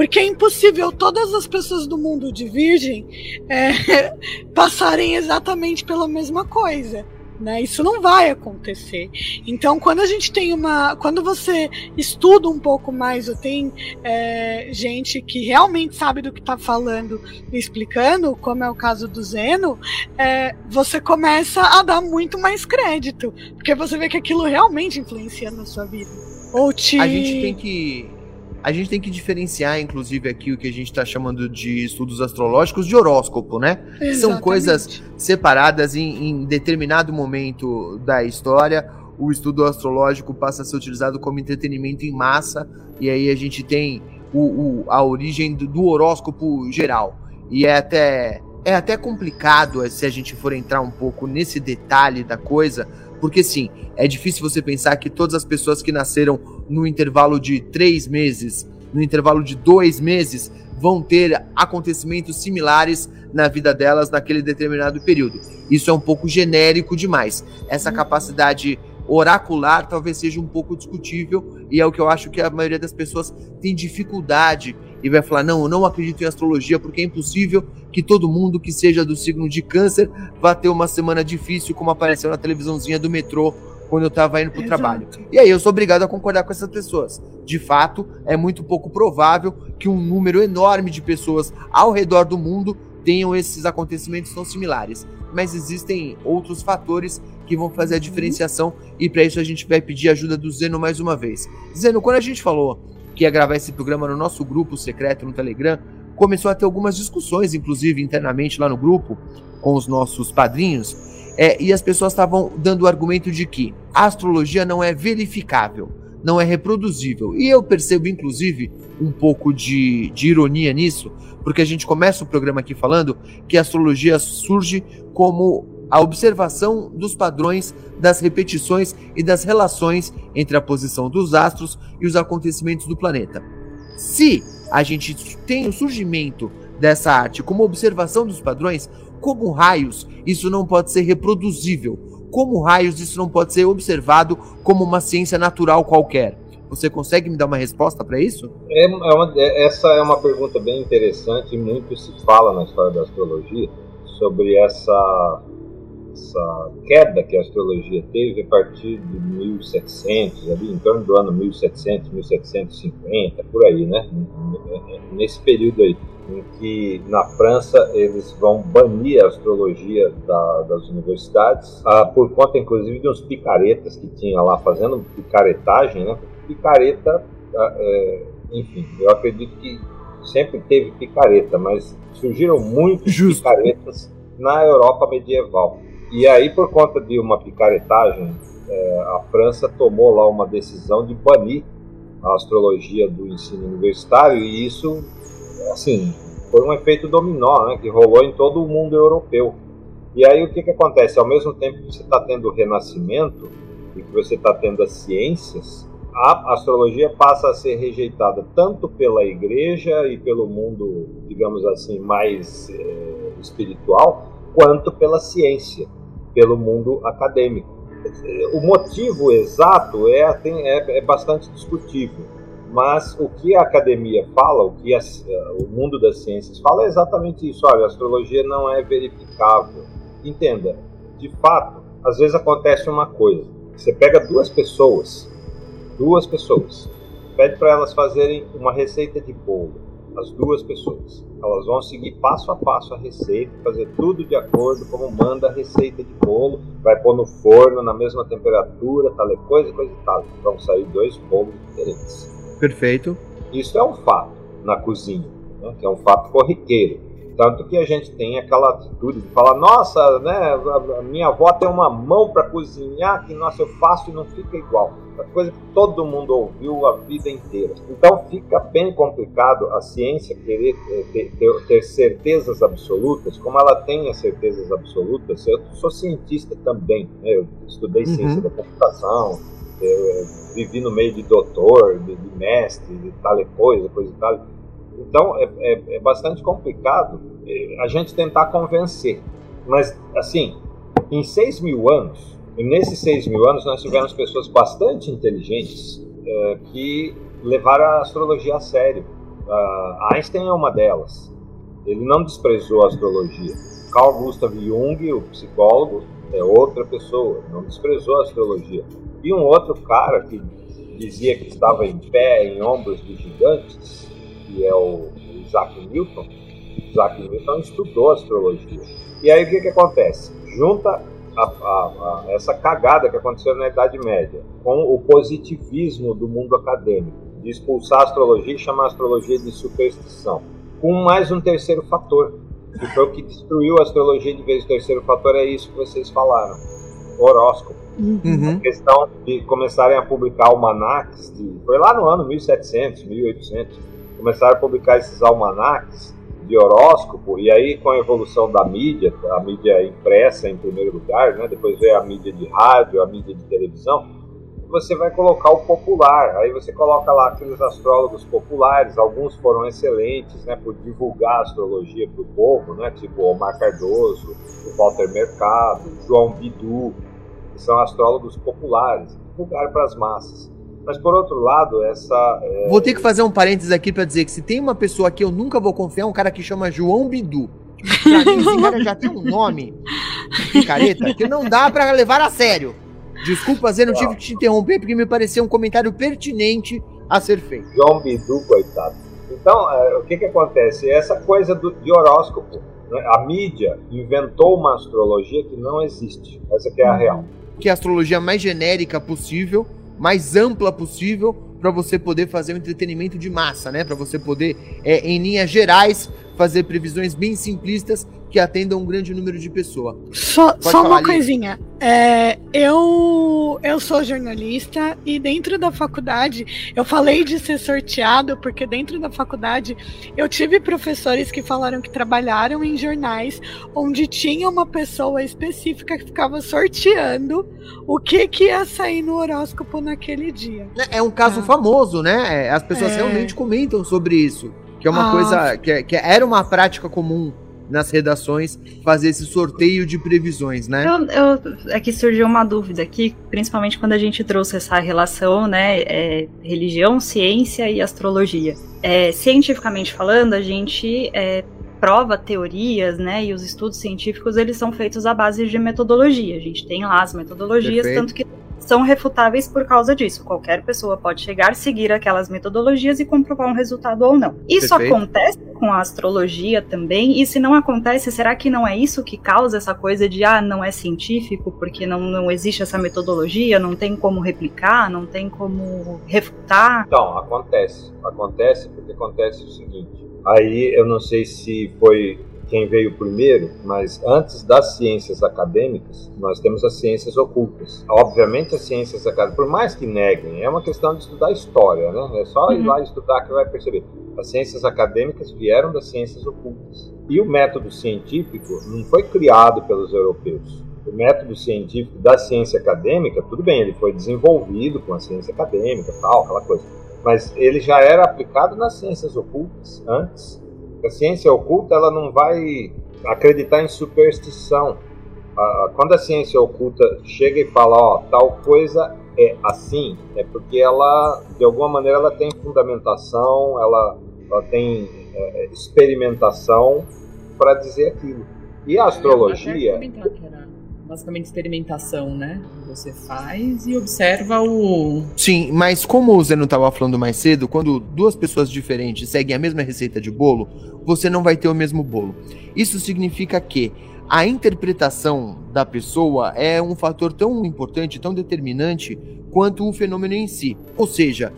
Porque é impossível todas as pessoas do mundo de Virgem é, passarem exatamente pela mesma coisa. Né? Isso não vai acontecer. Então, quando a gente tem uma. Quando você estuda um pouco mais, ou tem é, gente que realmente sabe do que está falando e explicando, como é o caso do Zeno, é, você começa a dar muito mais crédito. Porque você vê que aquilo realmente influencia na sua vida. Ou te. A gente tem que a gente tem que diferenciar, inclusive, aqui o que a gente está chamando de estudos astrológicos de horóscopo, né? Exatamente. São coisas separadas em, em determinado momento da história. O estudo astrológico passa a ser utilizado como entretenimento em massa, e aí a gente tem o, o, a origem do, do, horóscopo geral. E é até, é até complicado se a gente for entrar um pouco nesse detalhe da coisa, porque sim, é difícil você pensar que todas as pessoas que nasceram no intervalo de três meses, no intervalo de dois meses, vão ter acontecimentos similares na vida delas naquele determinado período. Isso é um pouco genérico demais. Essa capacidade oracular talvez seja um pouco discutível e é o que eu acho que a maioria das pessoas tem dificuldade e vai falar: não, eu não acredito em astrologia porque é impossível que todo mundo que seja do signo de Câncer vá ter uma semana difícil, como apareceu na televisãozinha do metrô quando eu estava indo para o trabalho. E aí eu sou obrigado a concordar com essas pessoas. De fato, é muito pouco provável que um número enorme de pessoas ao redor do mundo tenham esses acontecimentos tão similares. Mas existem outros fatores que vão fazer a uhum. diferenciação e para isso a gente vai pedir ajuda do Zeno mais uma vez. Zeno, quando a gente falou que ia gravar esse programa no nosso grupo secreto no Telegram, começou a ter algumas discussões, inclusive internamente lá no grupo, com os nossos padrinhos, é, e as pessoas estavam dando o argumento de que a astrologia não é verificável, não é reproduzível. E eu percebo, inclusive, um pouco de, de ironia nisso, porque a gente começa o programa aqui falando que a astrologia surge como a observação dos padrões, das repetições e das relações entre a posição dos astros e os acontecimentos do planeta. Se a gente tem o surgimento dessa arte como observação dos padrões, como raios isso não pode ser reproduzível? Como raios isso não pode ser observado como uma ciência natural qualquer? Você consegue me dar uma resposta para isso? É, é uma, é, essa é uma pergunta bem interessante muito se fala na história da astrologia sobre essa essa queda que a astrologia teve a partir de 1700, ali em torno do ano 1700, 1750, por aí, né? Nesse período aí, em que na França eles vão banir a astrologia da, das universidades, ah, por conta inclusive de uns picaretas que tinha lá fazendo picaretagem, né? Picareta, ah, é, enfim, eu acredito que sempre teve picareta, mas surgiram muitos Justo. picaretas na Europa medieval. E aí, por conta de uma picaretagem, é, a França tomou lá uma decisão de banir a astrologia do ensino universitário e isso, assim, foi um efeito dominó, né, que rolou em todo o mundo europeu. E aí o que, que acontece? Ao mesmo tempo que você está tendo o renascimento e que você está tendo as ciências, a astrologia passa a ser rejeitada tanto pela igreja e pelo mundo, digamos assim, mais é, espiritual, quanto pela ciência pelo mundo acadêmico. O motivo exato é, tem, é, é bastante discutível, mas o que a academia fala, o que a, o mundo das ciências fala é exatamente isso. Olha, a astrologia não é verificável. Entenda, de fato, às vezes acontece uma coisa. Você pega duas pessoas, duas pessoas, pede para elas fazerem uma receita de bolo, as duas pessoas. Elas vão seguir passo a passo a receita, fazer tudo de acordo como manda a receita de bolo, vai pôr no forno na mesma temperatura, tal coisa, coisa e tal. Vão sair dois bolos diferentes. Perfeito. Isso é um fato na cozinha, né, que é um fato corriqueiro. Tanto que a gente tem aquela atitude de falar, nossa, né, a minha avó tem uma mão para cozinhar que, nossa, eu faço e não fica igual. É coisa que todo mundo ouviu a vida inteira. Então fica bem complicado a ciência querer eh, ter, ter, ter certezas absolutas, como ela tem as certezas absolutas. Eu sou cientista também, né, eu estudei uhum. ciência da computação, eu vivi no meio de doutor, de, de mestre, de tal coisa, coisa e tal então é, é, é bastante complicado é, a gente tentar convencer. Mas, assim, em 6 mil anos, nesses 6 mil anos nós tivemos pessoas bastante inteligentes é, que levaram a astrologia a sério. Uh, Einstein é uma delas. Ele não desprezou a astrologia. Carl Gustav Jung, o psicólogo, é outra pessoa, não desprezou a astrologia. E um outro cara que dizia que estava em pé, em ombros de gigantes, que é o Isaac Newton, Isaac Newton estudou astrologia. E aí o que, que acontece? Junta a, a, a essa cagada que aconteceu na Idade Média com o positivismo do mundo acadêmico, de expulsar a astrologia e chamar a astrologia de superstição, com mais um terceiro fator, que foi o que destruiu a astrologia de vez. O terceiro fator é isso que vocês falaram: horóscopo. Uhum. A questão de começarem a publicar almanacs, de, foi lá no ano 1700, 1800 começaram a publicar esses almanacs de horóscopo, e aí com a evolução da mídia, a mídia impressa em primeiro lugar, né, depois veio a mídia de rádio, a mídia de televisão, você vai colocar o popular, aí você coloca lá aqueles astrólogos populares, alguns foram excelentes, né, por divulgar a astrologia para o povo, né, tipo Omar Cardoso, o Walter Mercado, João Bidu, que são astrólogos populares, divulgar para as massas. Mas por outro lado, essa. É... Vou ter que fazer um parênteses aqui para dizer que se tem uma pessoa que eu nunca vou confiar, é um cara que chama João Bidu. Esse cara já tem um nome de careta que não dá para levar a sério. Desculpa, Zé, não tive que te interromper porque me pareceu um comentário pertinente a ser feito. João Bidu, coitado. Então, é, o que que acontece? Essa coisa do, de horóscopo. Né? A mídia inventou uma astrologia que não existe. Essa que é a real. Que é a astrologia mais genérica possível mais ampla possível para você poder fazer um entretenimento de massa, né? Para você poder, é, em linhas gerais, fazer previsões bem simplistas que atendam um grande número de pessoas. Só, só uma ali. coisinha. É, eu, eu sou jornalista e dentro da faculdade, eu falei de ser sorteado, porque dentro da faculdade eu tive professores que falaram que trabalharam em jornais onde tinha uma pessoa específica que ficava sorteando o que, que ia sair no horóscopo naquele dia. É, é um caso ah. famoso, né? As pessoas é. realmente comentam sobre isso. Que é uma ah. coisa. Que, que era uma prática comum nas redações fazer esse sorteio de previsões, né? Eu, eu, é que surgiu uma dúvida aqui, principalmente quando a gente trouxe essa relação, né, é, religião, ciência e astrologia. É, cientificamente falando, a gente é, prova teorias, né, e os estudos científicos eles são feitos à base de metodologia. A gente tem lá as metodologias, Perfeito. tanto que são refutáveis por causa disso. Qualquer pessoa pode chegar, seguir aquelas metodologias e comprovar um resultado ou não. Isso Perfeito. acontece com a astrologia também? E se não acontece, será que não é isso que causa essa coisa de ah, não é científico porque não, não existe essa metodologia, não tem como replicar, não tem como refutar? Então, acontece. Acontece porque acontece o seguinte. Aí eu não sei se foi quem veio primeiro, mas antes das ciências acadêmicas, nós temos as ciências ocultas. Obviamente, as ciências acadêmicas, por mais que neguem, é uma questão de estudar história, né? É só uhum. ir lá estudar que vai perceber. As ciências acadêmicas vieram das ciências ocultas. E o método científico não foi criado pelos europeus. O método científico da ciência acadêmica, tudo bem, ele foi desenvolvido com a ciência acadêmica, tal, aquela coisa. Mas ele já era aplicado nas ciências ocultas antes a ciência oculta ela não vai acreditar em superstição. Quando a ciência oculta chega e fala, ó, tal coisa é assim, é porque ela, de alguma maneira, ela tem fundamentação, ela, ela tem é, experimentação para dizer aquilo. E a astrologia. Basicamente experimentação, né? Você faz e observa o. Sim, mas como o Zeno estava falando mais cedo, quando duas pessoas diferentes seguem a mesma receita de bolo, você não vai ter o mesmo bolo. Isso significa que a interpretação da pessoa é um fator tão importante, tão determinante quanto o fenômeno em si. Ou seja,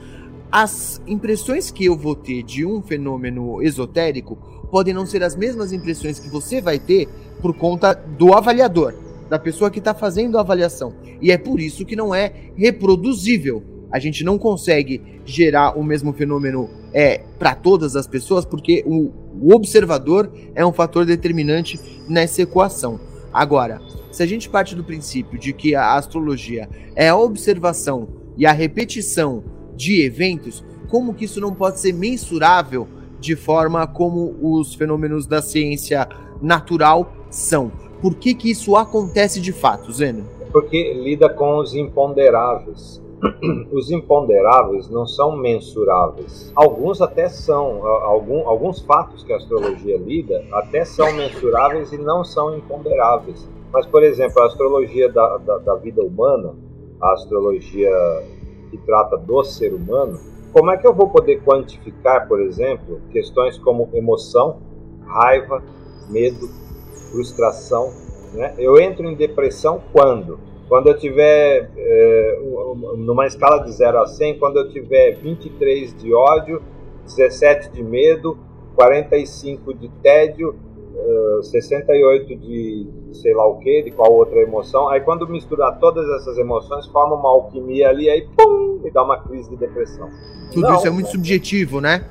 as impressões que eu vou ter de um fenômeno esotérico podem não ser as mesmas impressões que você vai ter por conta do avaliador, da pessoa que está fazendo a avaliação. E é por isso que não é reproduzível. A gente não consegue gerar o mesmo fenômeno é, para todas as pessoas, porque o, o observador é um fator determinante nessa equação. Agora, se a gente parte do princípio de que a astrologia é a observação e a repetição de eventos, como que isso não pode ser mensurável de forma como os fenômenos da ciência natural são? Por que, que isso acontece de fato, Zeno? Porque lida com os imponderáveis. Os imponderáveis não são mensuráveis. Alguns até são. Algum, alguns fatos que a astrologia lida até são mensuráveis e não são imponderáveis. Mas, por exemplo, a astrologia da, da, da vida humana, a astrologia que trata do ser humano, como é que eu vou poder quantificar, por exemplo, questões como emoção, raiva, medo, frustração? Né? Eu entro em depressão quando? Quando eu tiver, é, numa escala de 0 a 100, quando eu tiver 23 de ódio, 17 de medo, 45 de tédio, 68 de sei lá o que, de qual outra emoção. Aí quando misturar todas essas emoções, forma uma alquimia ali, aí pum, e dá uma crise de depressão. Tudo não, isso é muito subjetivo, né?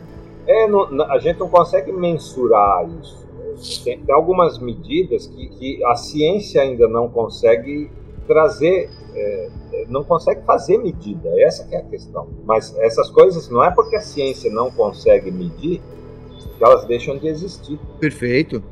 É, não, a gente não consegue mensurar isso. Tem, tem algumas medidas que, que, a ciência ainda não consegue trazer, é, não consegue fazer medida. Essa é a questão. Mas essas coisas não é porque a ciência não consegue medir que elas deixam de existir. Perfeito.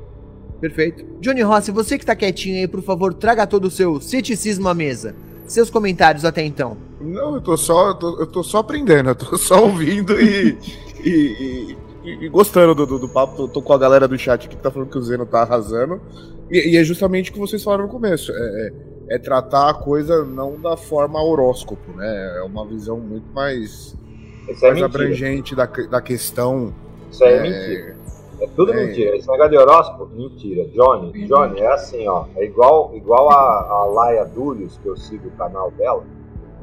Perfeito. Johnny Rossi, você que tá quietinho aí, por favor, traga todo o seu ceticismo à mesa. Seus comentários até então. Não, eu tô só, eu tô, eu tô só aprendendo, eu tô só ouvindo e, e, e, e, gostando do, do, do papo. Tô, tô, com a galera do chat que tá falando que o Zeno tá arrasando. E, e é justamente o que vocês falaram no começo. É, é, é, tratar a coisa não da forma horóscopo, né? É uma visão muito mais, é mais abrangente da, da questão. Isso é, é mentira. É tudo é. mentira. Esse negócio de horóscopo, mentira. Johnny, uhum. Johnny, é assim, ó. É igual, igual a, a Laia Dúlios, que eu sigo o canal dela.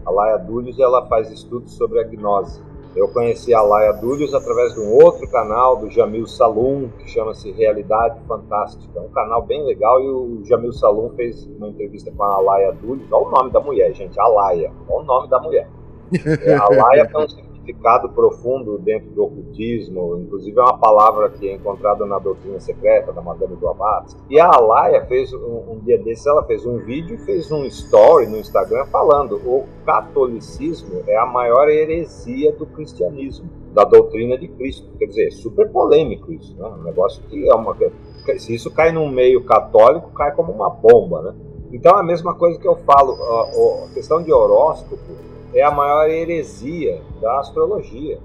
A Laia Dúlios, ela faz estudos sobre a gnose. Eu conheci a Laia Dúlios através de um outro canal do Jamil Salum, que chama-se Realidade Fantástica. É um canal bem legal e o Jamil Salum fez uma entrevista com a Laia Dúlios. Olha o nome da mulher, gente, a Laia. Olha o nome da mulher. É, a Laia um significado profundo dentro do ocultismo, inclusive é uma palavra que é encontrada na doutrina secreta da Madame Blavatsky. E a Alaia fez um, um dia desses, ela fez um vídeo fez um story no Instagram falando o catolicismo é a maior heresia do cristianismo, da doutrina de Cristo. Quer dizer, super polêmico isso, né? Um negócio que é uma se isso cai num meio católico, cai como uma bomba, né? Então é a mesma coisa que eu falo, a questão de horóscopo é a maior heresia da astrologia.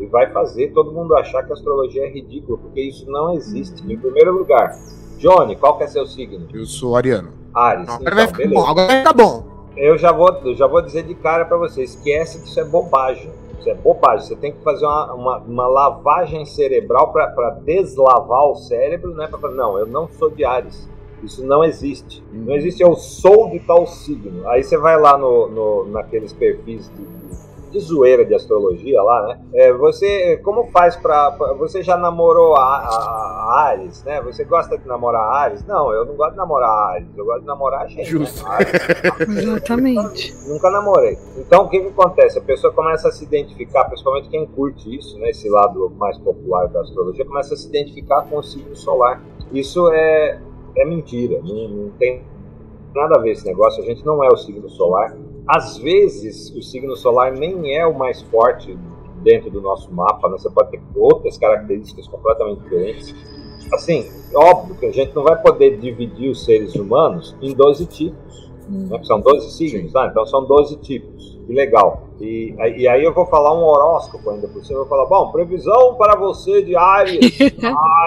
E vai fazer todo mundo achar que a astrologia é ridícula, porque isso não existe. Em primeiro lugar, Johnny, qual que é seu signo? Eu sou ariano. Ares. Então, agora vai ficar bom, agora vai ficar bom. Eu já vou, eu já vou dizer de cara para você, esquece que isso é bobagem. Isso é bobagem. Você tem que fazer uma, uma, uma lavagem cerebral para deslavar o cérebro, né? Pra, não, eu não sou de Ares. Isso não existe. Não uhum. existe eu sou de tal signo. Aí você vai lá no, no naqueles perfis de, de, zoeira de astrologia lá, né? É, você, como faz para Você já namorou a, a, a, Ares, né? Você gosta de namorar a Ares? Não, eu não gosto de namorar a Ares. Eu gosto de namorar a gente. Né? Justo. Né? Exatamente. Nunca, nunca namorei. Então, o que, que acontece? A pessoa começa a se identificar, principalmente quem curte isso, né? Esse lado mais popular da astrologia, começa a se identificar com o signo solar. Isso é é mentira, não, não, tem nada a ver esse negócio, a gente não é o signo solar. Às vezes, o signo solar nem é o mais forte dentro do nosso mapa, né? você pode ter outras características completamente diferentes. Assim, óbvio que a gente não vai poder dividir os seres humanos em 12 tipos, né? são 12 signos, tá? então são 12 tipos, que legal. E, e aí eu vou falar um horóscopo ainda por cima. Eu vou falar, bom, previsão para você de Áries.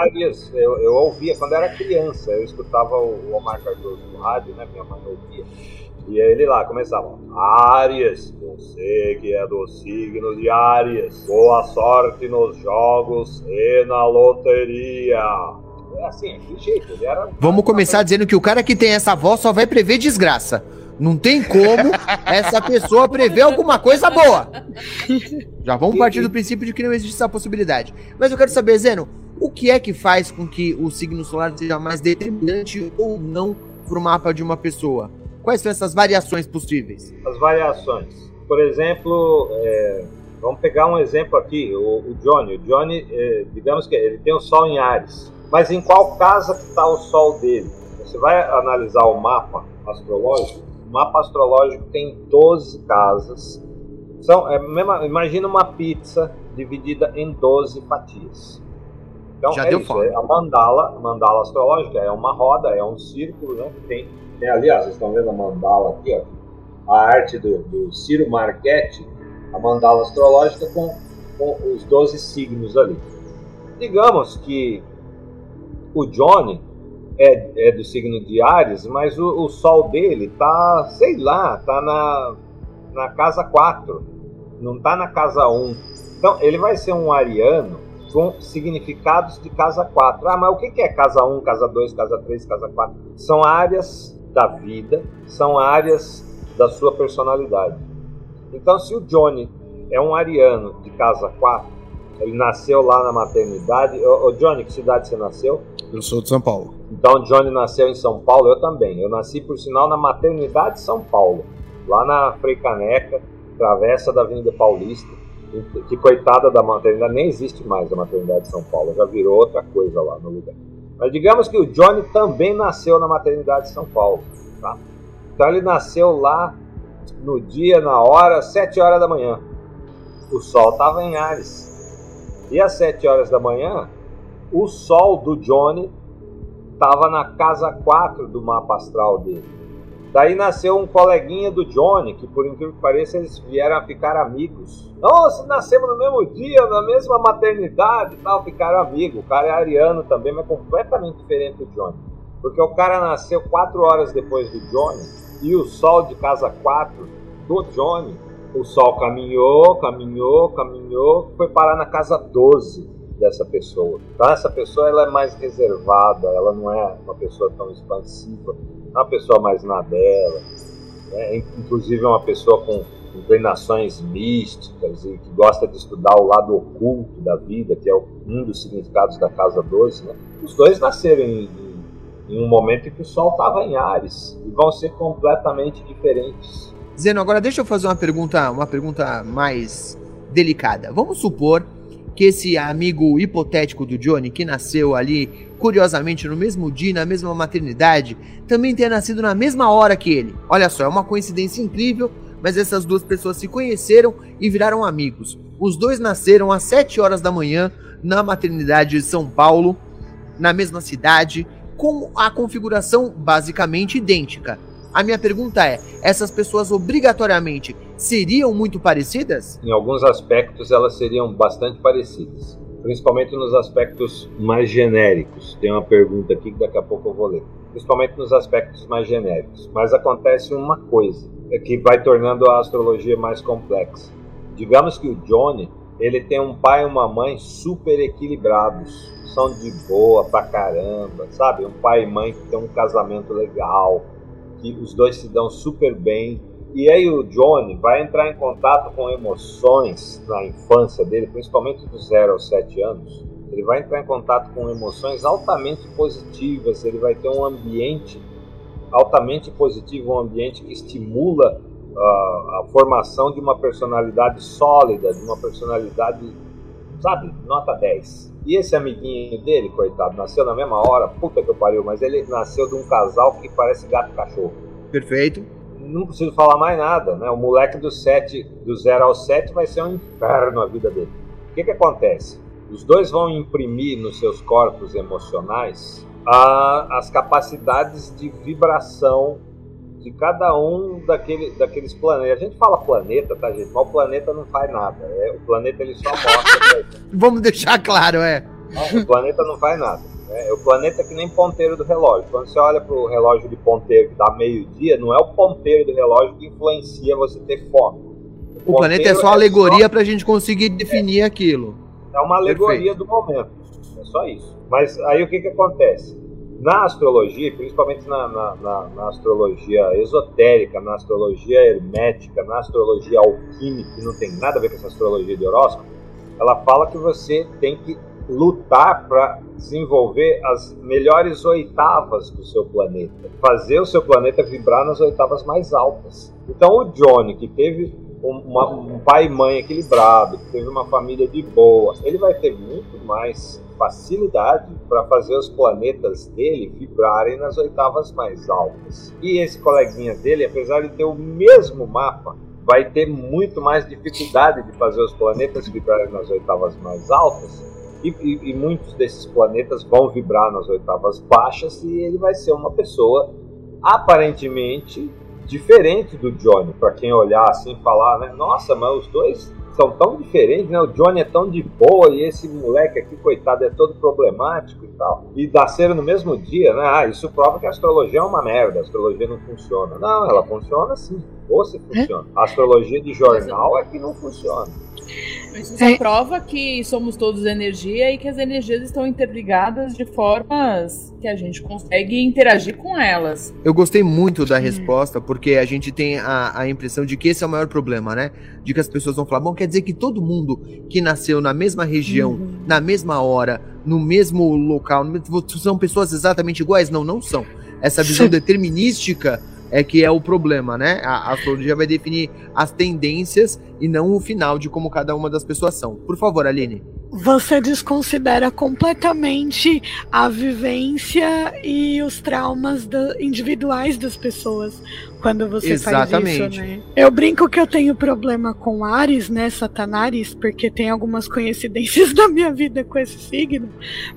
Áries. Eu, eu ouvia quando era criança. Eu escutava o Omar Cardoso no rádio, né? Minha mãe ouvia. E aí ele lá começava: Áries, você que é do signo de Áries, boa sorte nos jogos e na loteria. É assim, que jeito, ele era. Vamos começar dizendo que o cara que tem essa voz só vai prever desgraça. Não tem como essa pessoa prever alguma coisa boa. Já vamos partir do princípio de que não existe essa possibilidade. Mas eu quero saber, Zeno, o que é que faz com que o signo solar seja mais determinante ou não para o mapa de uma pessoa? Quais são essas variações possíveis? As variações. Por exemplo, é, vamos pegar um exemplo aqui, o, o Johnny. O Johnny, é, digamos que ele tem o Sol em Ares. Mas em qual casa que está o Sol dele? Você vai analisar o mapa astrológico, mapa astrológico tem 12 casas. São, é, imagina uma pizza dividida em 12 fatias. Então Já é deu isso, fome. é a mandala, mandala astrológica é uma roda, é um círculo, né? Tem, tem aliás, vocês estão vendo a mandala aqui, ó, a arte do, do Ciro Marchetti, a mandala astrológica com, com os 12 signos ali. Digamos que o Johnny é, é do signo de Ares, mas o, o sol dele tá, sei lá, tá na, na casa 4, não tá na casa 1. Então, ele vai ser um ariano com significados de casa 4. Ah, mas o que é casa 1, casa 2, casa 3, casa 4? São áreas da vida, são áreas da sua personalidade. Então, se o Johnny é um ariano de casa 4, ele nasceu lá na maternidade. Ô, ô Johnny, que cidade você nasceu? Eu sou de São Paulo. Então, Johnny nasceu em São Paulo, eu também. Eu nasci, por sinal, na maternidade de São Paulo, lá na Frei Caneca, travessa da Avenida Paulista. Que coitada da maternidade, nem existe mais a maternidade de São Paulo, já virou outra coisa lá no lugar. Mas digamos que o Johnny também nasceu na maternidade de São Paulo. Tá? Então ele nasceu lá no dia, na hora, 7 horas da manhã. O sol estava em Ares. E às 7 horas da manhã, o sol do Johnny estava na casa 4 do mapa astral dele. Daí nasceu um coleguinha do Johnny, que por incrível que pareça, eles vieram a ficar amigos. Nossa, nascemos no mesmo dia, na mesma maternidade e tal, ficaram amigos. O cara é ariano também, mas completamente diferente do Johnny. Porque o cara nasceu 4 horas depois do Johnny, e o sol de casa 4 do Johnny, o sol caminhou, caminhou, caminhou, foi parar na casa 12 dessa pessoa. Então essa pessoa ela é mais reservada, ela não é uma pessoa tão expansiva, é uma pessoa mais na dela, né? inclusive é uma pessoa com inclinações místicas e que gosta de estudar o lado oculto da vida, que é um dos significados da casa 12. Né? Os dois nasceram em, em um momento em que o Sol estava em Ares e vão ser completamente diferentes. Zeno, agora deixa eu fazer uma pergunta, uma pergunta mais delicada. Vamos supor que esse amigo hipotético do Johnny, que nasceu ali, curiosamente, no mesmo dia, na mesma maternidade, também tenha nascido na mesma hora que ele. Olha só, é uma coincidência incrível, mas essas duas pessoas se conheceram e viraram amigos. Os dois nasceram às 7 horas da manhã na maternidade de São Paulo, na mesma cidade, com a configuração basicamente idêntica. A minha pergunta é: essas pessoas obrigatoriamente seriam muito parecidas? Em alguns aspectos, elas seriam bastante parecidas, principalmente nos aspectos mais genéricos. Tem uma pergunta aqui que daqui a pouco eu vou ler. Principalmente nos aspectos mais genéricos. Mas acontece uma coisa é que vai tornando a astrologia mais complexa. Digamos que o Johnny ele tem um pai e uma mãe super equilibrados, são de boa pra caramba, sabe? Um pai e mãe que tem um casamento legal, que os dois se dão super bem. E aí o Johnny vai entrar em contato com emoções na infância dele, principalmente dos 0 aos 7 anos. Ele vai entrar em contato com emoções altamente positivas, ele vai ter um ambiente altamente positivo, um ambiente que estimula uh, a formação de uma personalidade sólida, de uma personalidade, sabe, nota 10. E esse amiguinho dele, coitado, nasceu na mesma hora, puta que eu pariu, mas ele nasceu de um casal que parece gato e cachorro. Perfeito. Não preciso falar mais nada, né? O moleque do 7, do 0 ao 7 vai ser um inferno a vida dele. O que que acontece? Os dois vão imprimir nos seus corpos emocionais a, as capacidades de vibração de cada um daquele, daqueles planetas. A gente fala planeta, tá, gente? Mas o planeta não faz nada. É, o planeta ele só mostra. Vamos deixar claro, é. O planeta não faz nada. É, o planeta é que nem ponteiro do relógio. Quando você olha para o relógio de ponteiro que dá meio-dia, não é o ponteiro do relógio que influencia você ter foco. O, o planeta é só alegoria é para a gente conseguir definir é, aquilo. É uma alegoria Perfeito. do momento. É só isso. Mas aí o que, que acontece? Na astrologia, principalmente na, na, na, na, astrologia esotérica, na astrologia hermética, na astrologia alquímica, que não tem nada a ver com essa astrologia de horóscopo, ela fala que você tem que lutar para desenvolver as melhores oitavas do seu planeta, fazer o seu planeta vibrar nas oitavas mais altas. Então o Johnny, que teve uma, um pai e mãe equilibrado, que teve uma família de boa, ele vai ter muito mais facilidade para fazer os planetas dele vibrarem nas oitavas mais altas. E esse coleguinha dele, apesar de ter o mesmo mapa, vai ter muito mais dificuldade de fazer os planetas vibrarem nas oitavas mais altas. E, e, e muitos desses planetas vão vibrar nas oitavas baixas e ele vai ser uma pessoa aparentemente diferente do Johnny, para quem olhar assim e falar, né? Nossa, mas os dois são tão diferentes, né? O Johnny é tão de boa e esse moleque aqui, coitado, é todo problemático e tal. E nasceram no mesmo dia, né? Ah, isso prova que a astrologia é uma merda, a astrologia não funciona. Não, ela funciona sim. Ou se funciona. A astrologia de jornal é que não funciona. Isso só é. prova que somos todos energia e que as energias estão interligadas de formas que a gente consegue interagir com elas. Eu gostei muito da hum. resposta, porque a gente tem a, a impressão de que esse é o maior problema, né? De que as pessoas vão falar, bom, quer dizer que todo mundo que nasceu na mesma região, uhum. na mesma hora, no mesmo local, são pessoas exatamente iguais? Não, não são. Essa visão determinística é que é o problema, né? A, astrologia vai definir as tendências e não o final de como cada uma das pessoas são. Por favor, Aline. Você desconsidera completamente a vivência e os traumas da, individuais das pessoas quando você Exatamente. faz isso, né? Eu brinco que eu tenho problema com Ares, né, Satanares, porque tem algumas coincidências da minha vida com esse signo,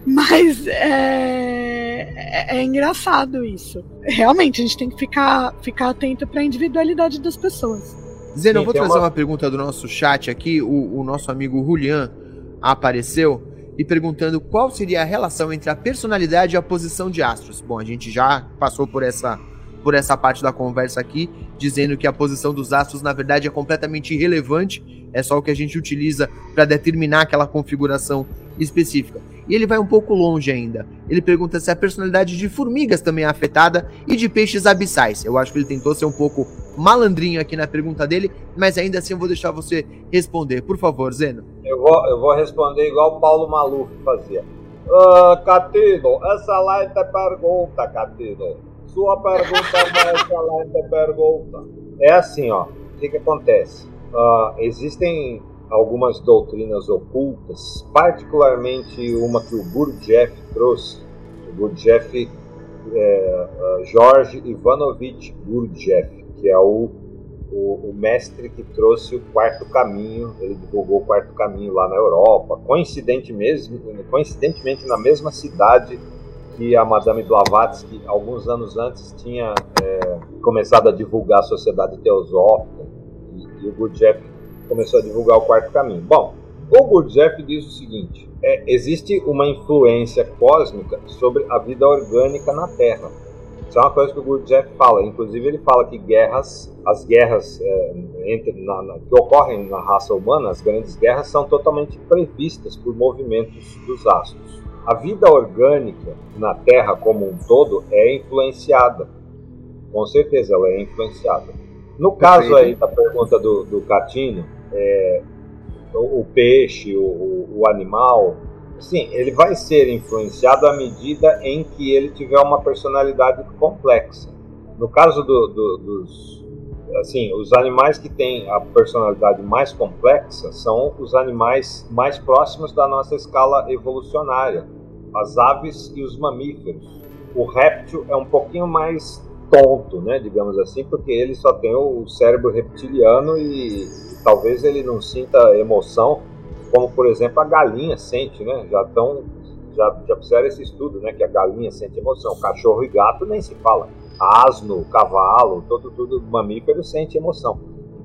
mas é, é, é engraçado isso. Realmente, a gente tem que ficar, ficar atento para a individualidade das pessoas. Zeno, eu vou trazer uma... uma... pergunta do nosso chat aqui, o, o nosso amigo Julian apareceu e perguntando qual seria a relação entre a personalidade e a posição de astros. Bom, a gente já passou por essa por essa parte da conversa aqui, dizendo que a posição dos astros na verdade é completamente irrelevante, é só o que a gente utiliza para determinar aquela configuração específica. E ele vai um pouco longe ainda. Ele pergunta se a personalidade de formigas também é afetada e de peixes abissais. Eu acho que ele tentou ser um pouco malandrinho aqui na pergunta dele, mas ainda assim eu vou deixar você responder. Por favor, Zeno. Eu vou, eu vou responder igual o Paulo Maluf fazia. Uh, Catino, excelente pergunta, Catino. Sua pergunta é uma excelente pergunta. É assim, ó. O que, que acontece? Uh, existem algumas doutrinas ocultas, particularmente uma que o Gurdjieff trouxe. O Gurdjieff, é, Jorge Ivanovich Gurdjieff, que é o, o, o, mestre que trouxe o Quarto Caminho, ele divulgou o Quarto Caminho lá na Europa, coincidentemente, coincidentemente na mesma cidade que a Madame Blavatsky, alguns anos antes, tinha é, começado a divulgar a Sociedade Teosófica, e, e o Gurdjieff começou a divulgar o quarto caminho. Bom, o Gurdjieff diz o seguinte: é, existe uma influência cósmica sobre a vida orgânica na Terra. Isso é uma coisa que o Gurdjieff fala. Inclusive, ele fala que guerras, as guerras é, entre, na, na, que ocorrem na raça humana, as grandes guerras, são totalmente previstas por movimentos dos astros. A vida orgânica na Terra como um todo é influenciada. Com certeza, ela é influenciada. No caso aí da pergunta do, do Catino, é, o, o, peixe, o, o, animal, sim, ele vai ser influenciado à medida em que ele tiver uma personalidade complexa. No caso do, do, dos, assim, os animais que têm a personalidade mais complexa são os animais mais próximos da nossa escala evolucionária, as aves e os mamíferos. O réptil é um pouquinho mais tonto, né, digamos assim, porque ele só tem o cérebro reptiliano e, talvez ele não sinta emoção, como por exemplo a galinha sente, né? Já estão já, já fizeram esse estudo, né? Que a galinha sente emoção, cachorro e gato nem se fala. Asno, cavalo, todo, todo mamífero sente emoção.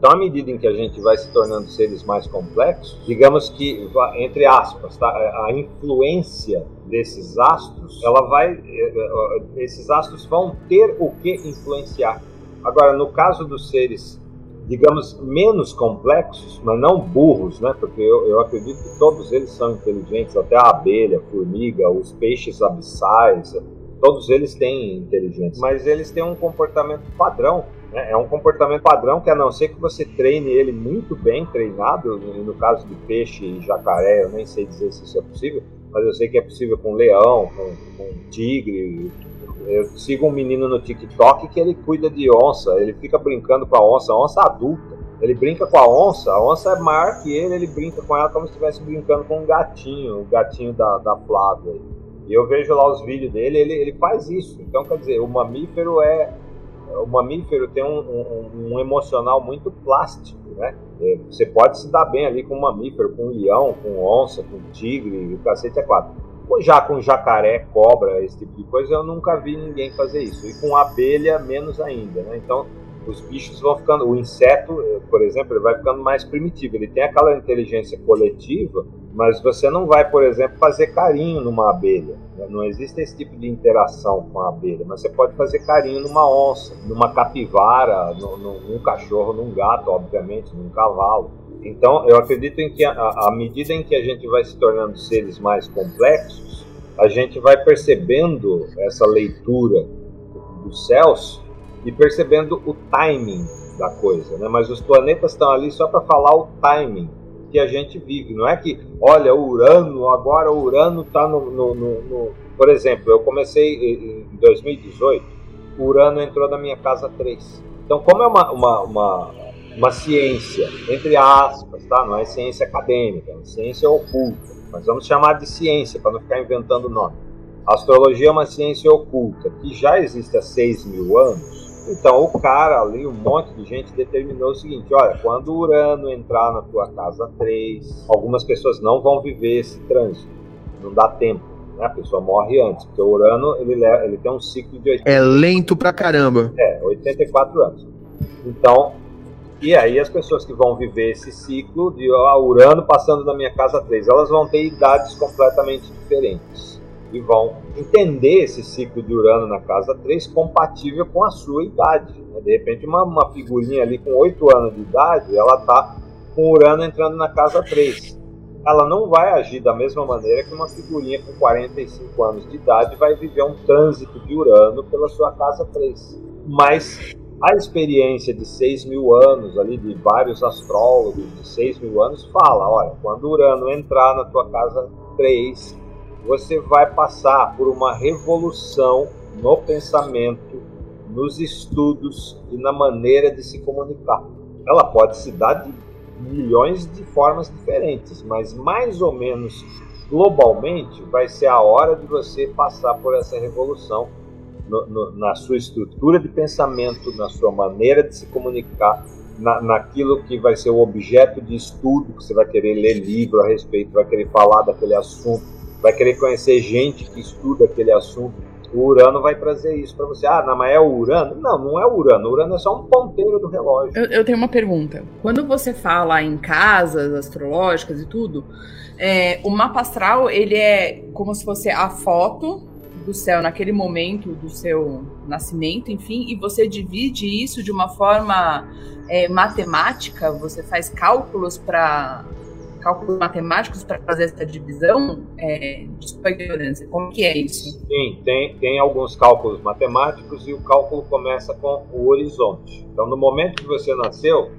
Então, à medida em que a gente vai se tornando seres mais complexos, digamos que, entre aspas, tá, a influência desses astros, ela vai, eh, eh, esses astros vão ter o que influenciar. Agora, no caso dos seres digamos, menos complexos, mas não burros, né? Porque eu, eu acredito que todos eles são inteligentes, até a abelha, a formiga, os peixes abissais, todos eles têm inteligência, mas eles têm um comportamento padrão. Né? É um comportamento padrão que, a não ser que você treine ele muito bem treinado, no caso de peixe e jacaré, eu nem sei dizer se isso é possível, mas eu sei que é possível com leão, com, com tigre, eu sigo um menino no TikTok que ele cuida de onça, ele fica brincando com a onça, onça adulta. Ele brinca com a onça, a onça é maior que ele, ele brinca com ela como se estivesse brincando com um gatinho, o gatinho da, da Flávia. E eu vejo lá os vídeos dele, ele, ele faz isso. Então, quer dizer, o mamífero é. O mamífero tem um, um, um emocional muito plástico, né? É, você pode se dar bem ali com um mamífero, com um leão, com onça, com tigre, o cacete é quatro já com jacaré, cobra, esse tipo de coisa, eu nunca vi ninguém fazer isso. E com abelha, menos ainda, né? Então, os bichos vão ficando. O inseto, por exemplo, ele vai ficando mais primitivo. Ele tem aquela inteligência coletiva, mas você não vai, por exemplo, fazer carinho numa abelha. Né? Não existe esse tipo de interação com a abelha, mas você pode fazer carinho numa onça, numa capivara, num, cachorro, num gato, obviamente, num cavalo. Então, eu acredito em que, à medida em que a gente vai se tornando seres mais complexos, a gente vai percebendo essa leitura dos céus e percebendo o timing da coisa, né? Mas os planetas estão ali só para falar o timing que a gente vive. Não é que, olha, Urano, agora Urano está no, no, no, no, Por exemplo, eu comecei em 2018, o Urano entrou na minha casa 3. Então, como é uma, uma, uma uma ciência, entre aspas, tá? não é ciência acadêmica, é ciência oculta, mas vamos chamar de ciência para não ficar inventando nome. A astrologia é uma ciência oculta que já existe há 6 mil anos. Então o cara ali, um monte de gente determinou o seguinte: olha, quando o Urano entrar na tua casa 3, algumas pessoas não vão viver esse trânsito, não dá tempo. Né? A pessoa morre antes, porque o Urano ele, ele tem um ciclo de 80... É lento pra caramba. É, 84 anos. Então, e aí as pessoas que vão viver esse ciclo de ah, Urano passando na minha casa 3, elas vão ter idades completamente diferentes. E vão entender esse ciclo de Urano na casa 3 compatível com a sua idade. Né? De repente, uma, uma figurinha ali com 8 anos de idade, ela está com Urano entrando na casa 3. Ela não vai agir da mesma maneira que uma figurinha com 45 anos de idade vai viver um trânsito de Urano pela sua casa 3. Mas a experiência de 6 mil anos ali, de vários astrólogos de 6 mil anos, fala: olha, quando Urano entrar na tua casa 3, você vai passar por uma revolução no pensamento, nos estudos e na maneira de se comunicar. Ela pode se dar de milhões de formas diferentes, mas mais ou menos globalmente vai ser a hora de você passar por essa revolução no, no, na sua estrutura de pensamento, na sua maneira de se comunicar, na, naquilo que vai ser o objeto de estudo, que você vai querer ler livro a respeito, vai querer falar daquele assunto, vai querer conhecer gente que estuda aquele assunto. O Urano vai trazer isso para você. Ah, não, mas é o Urano? Não, não é o Urano. O Urano é só um ponteiro do relógio. Eu, eu tenho uma pergunta. Quando você fala em casas astrológicas e tudo, é, o mapa astral ele é como se fosse a foto do céu naquele momento do seu nascimento, enfim, e você divide isso de uma forma é, matemática, você faz cálculos para cálculos matemáticos para fazer essa divisão? É, desculpa a ignorância, como que é isso? Sim, tem, tem alguns cálculos matemáticos e o cálculo começa com o horizonte. Então, no momento que você nasceu,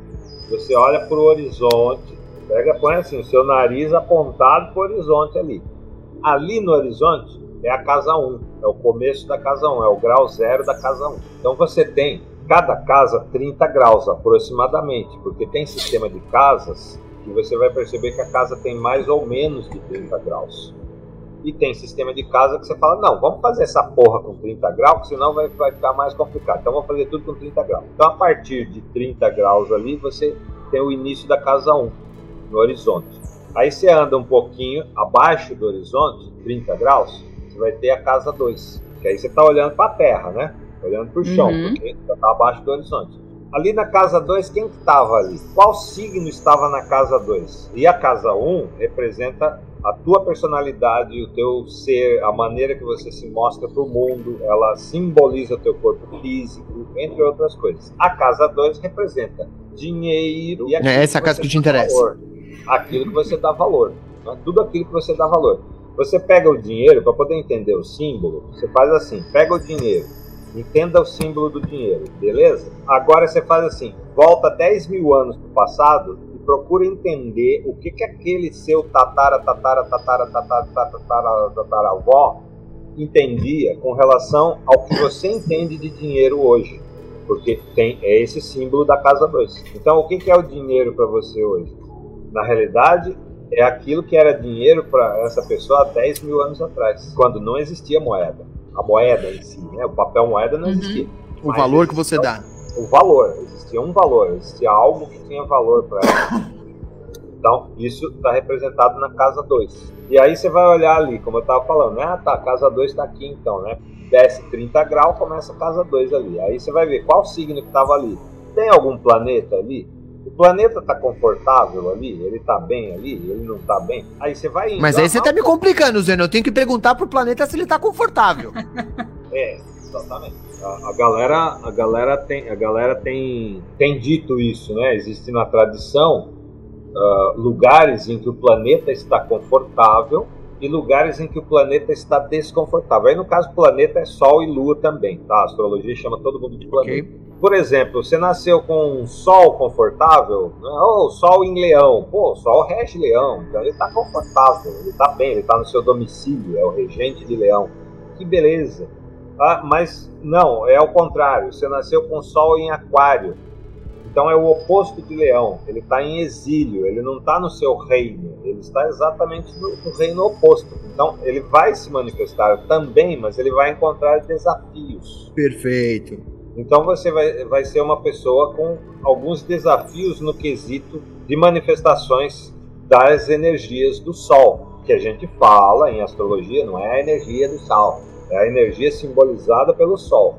você olha para o horizonte, pega, põe assim, o seu nariz apontado para o horizonte ali. Ali no horizonte é a casa 1, é o começo da casa 1, é o grau zero da casa 1. Então você tem cada casa 30 graus aproximadamente, porque tem sistema de casas que você vai perceber que a casa tem mais ou menos de 30 graus. E tem sistema de casa que você fala, não, vamos fazer essa porra com 30 graus, senão vai, vai ficar mais complicado. Então vamos fazer tudo com 30 graus. Então a partir de 30 graus ali, você tem o início da casa 1, no horizonte. Aí você anda um pouquinho abaixo do horizonte, 30 graus, você vai ter a casa 2. Que aí você está olhando para a terra, né? Olhando para o chão, uhum. porque já está abaixo do horizonte. Ali na casa 2, quem que estava ali? Qual signo estava na casa 2? E a casa 1 um representa a tua personalidade, o teu ser, a maneira que você se mostra para o mundo, ela simboliza o teu corpo físico, entre outras coisas. A casa 2 representa dinheiro e aquilo é essa casa que te interessa. Valor, aquilo que você dá valor, né? tudo aquilo que você dá valor. Você pega o dinheiro para poder entender o símbolo, você faz assim, pega o dinheiro Entenda o símbolo do dinheiro, beleza? Agora você faz assim: volta 10 mil anos para o passado e procura entender o que, que aquele seu tatara, tatara, tatara, tatara, tatara, tatara, avó entendia com relação ao que você entende de dinheiro hoje. Porque tem, é esse símbolo da casa 2. Então, o que, que é o dinheiro para você hoje? Na realidade, é aquilo que era dinheiro para essa pessoa há 10 mil anos atrás, quando não existia moeda a moeda em si, né? O papel moeda não uhum. existia. O valor que você dá. O valor, existia um valor, existia algo que tinha valor para ela. Então, isso está representado na casa 2. E aí você vai olhar ali, como eu estava falando, né? Ah, tá, a casa 2 está aqui então, né? Desce 30 graus, começa a casa 2 ali. Aí você vai ver qual signo que estava ali. Tem algum planeta ali? O planeta tá confortável ali? Ele tá bem ali? Ele não tá bem? Aí você vai indo. Mas aí você tá me complicando, Zeno. Eu tenho que perguntar pro planeta se ele tá confortável. é, exatamente. A, a, galera, a galera, tem, a galera tem, tem dito isso, né? Existe na tradição uh, lugares em que o planeta está confortável e lugares em que o planeta está desconfortável. Aí no caso, planeta é Sol e Lua também, tá? A astrologia chama todo mundo de planeta. Okay por exemplo, você nasceu com um sol confortável, né? ou sol em leão, pô, o sol rege leão, então ele está confortável, ele está bem, ele está no seu domicílio, é o regente de leão. Que beleza. Ah, mas não, é ao contrário, você nasceu com sol em aquário, então é o oposto de leão, ele está em exílio, ele não está no seu reino, ele está exatamente no, no reino oposto. Então ele vai se manifestar também, mas ele vai encontrar desafios. Perfeito. Então você vai, vai ser uma pessoa com alguns desafios no quesito de manifestações das energias do Sol, que a gente fala em astrologia, não é a energia do Sol, é a energia simbolizada pelo Sol?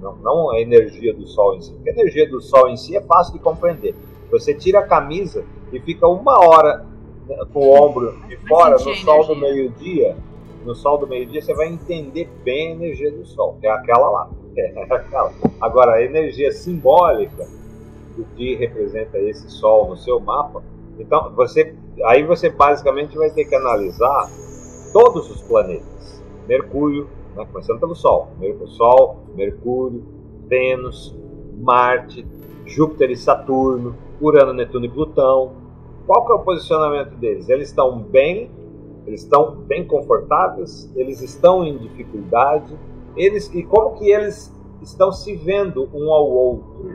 Não, não a energia do Sol em si. Porque a energia do Sol em si é fácil de compreender. Você tira a camisa e fica uma hora né, com o ombro de fora no sol do meio-dia, no sol do meio-dia você vai entender bem a energia do Sol, que é aquela lá. É, Agora, a energia simbólica do que representa esse Sol no seu mapa, então você, aí você basicamente vai ter que analisar todos os planetas. Mercúrio, né, começando pelo Sol, Sol, Mercúrio, Vênus, Marte, Júpiter e Saturno, Urano, Netuno e Plutão. Qual que é o posicionamento deles? Eles estão bem, eles estão bem confortáveis, eles estão em dificuldade, eles e como que eles estão se vendo um ao outro.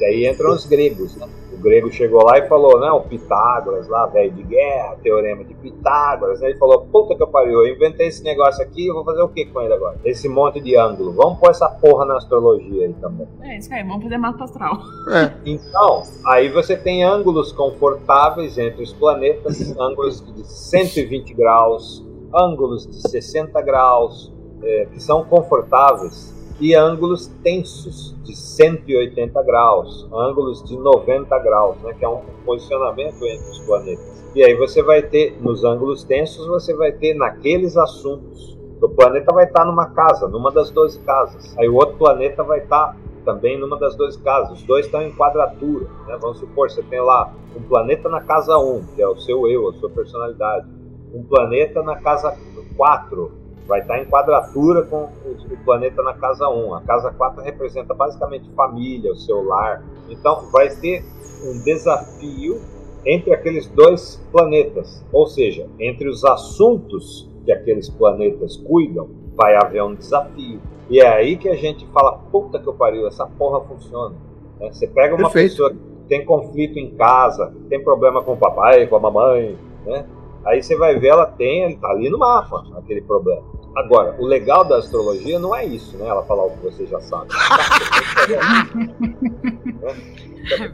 E aí entram os gregos. Né? O grego chegou lá e falou, não, Pitágoras lá, velho de guerra, teorema de Pitágoras. Né? Ele falou, puta que pariu, eu inventei esse negócio aqui, eu vou fazer o que com ele agora? Esse monte de ângulo. Vamos pôr essa porra na astrologia aí também. É isso aí, vamos fazer mapa astral. É. Então, aí você tem ângulos confortáveis entre os planetas, ângulos de 120 graus, ângulos de 60 graus, é, que são confortáveis e ângulos tensos de 180 graus, ângulos de 90 graus, né, que é um posicionamento entre os planetas. E aí você vai ter, nos ângulos tensos, você vai ter naqueles assuntos. O planeta vai estar numa casa, numa das 12 casas. Aí o outro planeta vai estar também numa das 12 casas. Os dois estão em quadratura. Né? Vamos supor, você tem lá um planeta na casa 1, que é o seu eu, a sua personalidade. Um planeta na casa 4, vai estar em quadratura com o planeta na casa 1. A casa 4 representa basicamente família, o seu lar. Então, vai ter um desafio entre aqueles dois planetas, ou seja, entre os assuntos que aqueles planetas cuidam, vai haver um desafio. E é aí que a gente fala: puta que eu pariu, essa porra funciona. Né? Você pega uma Perfeito. pessoa que tem conflito em casa, tem problema com o papai, com a mamãe, né? Aí você vai ver, ela tem, ele tá ali no mapa, aquele problema. Agora, o legal da astrologia não é isso, né? Ela falar o que você já sabe.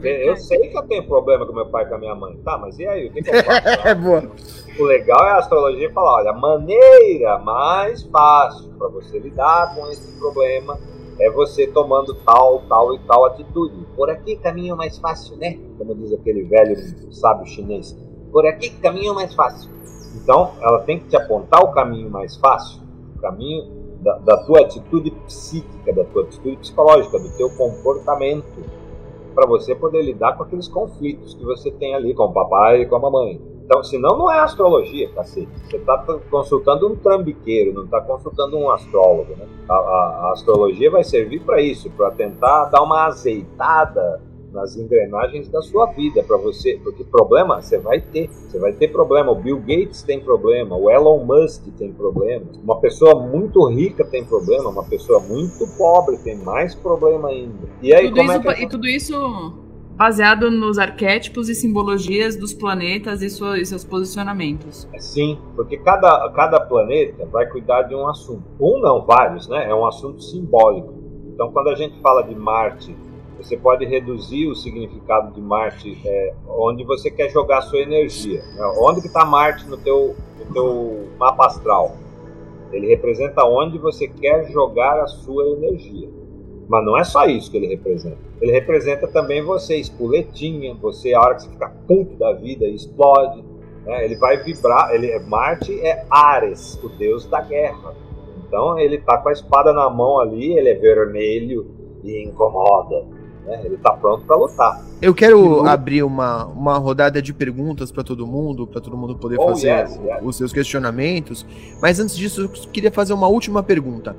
É eu sei que eu tenho problema com meu pai e com a minha mãe. Tá, mas e aí? O que, que eu faço? é boa. O legal é a astrologia falar: olha, a maneira mais fácil para você lidar com esse problema é você tomando tal, tal e tal atitude. Por aqui caminho mais fácil, né? Como diz aquele velho sábio chinês. Por aqui caminho mais fácil. Então, ela tem que te apontar o caminho mais fácil, caminho da, da tua atitude psíquica, da tua atitude psicológica, do teu comportamento, para você poder lidar com aqueles conflitos que você tem ali com o papai e com a mamãe. Então, senão não é astrologia, cacete. Você está consultando um trambiqueiro, não está consultando um astrólogo. Né? A, a, a astrologia vai servir para isso, para tentar dar uma azeitada nas engrenagens da sua vida para você, porque problema você vai ter, você vai ter problema. O Bill Gates tem problema, o Elon Musk tem problema, uma pessoa muito rica tem problema, uma pessoa muito pobre tem mais problema ainda. E aí tudo como isso, é que... e tudo isso baseado nos arquétipos e simbologias dos planetas e, sua, e seus posicionamentos. Sim, porque cada, cada planeta vai cuidar de um assunto. Um não, vários, né? É um assunto simbólico. Então, quando a gente fala de Marte, você pode reduzir o significado de Marte é, onde você quer jogar a sua energia. Né? Onde que está Marte no teu, no teu mapa astral? Ele representa onde você quer jogar a sua energia. Mas não é só isso que ele representa. Ele representa também você, espoletinha, você, a hora que você fica puto da vida, explode. Né? Ele vai vibrar. Ele, Marte é Ares, o deus da guerra. Então ele tá com a espada na mão ali, ele é vermelho e incomoda. Né? Ele tá pronto para lutar. Eu quero abrir uma, uma rodada de perguntas para todo mundo, para todo mundo poder oh, fazer yes, yes. os seus questionamentos. Mas antes disso, eu queria fazer uma última pergunta.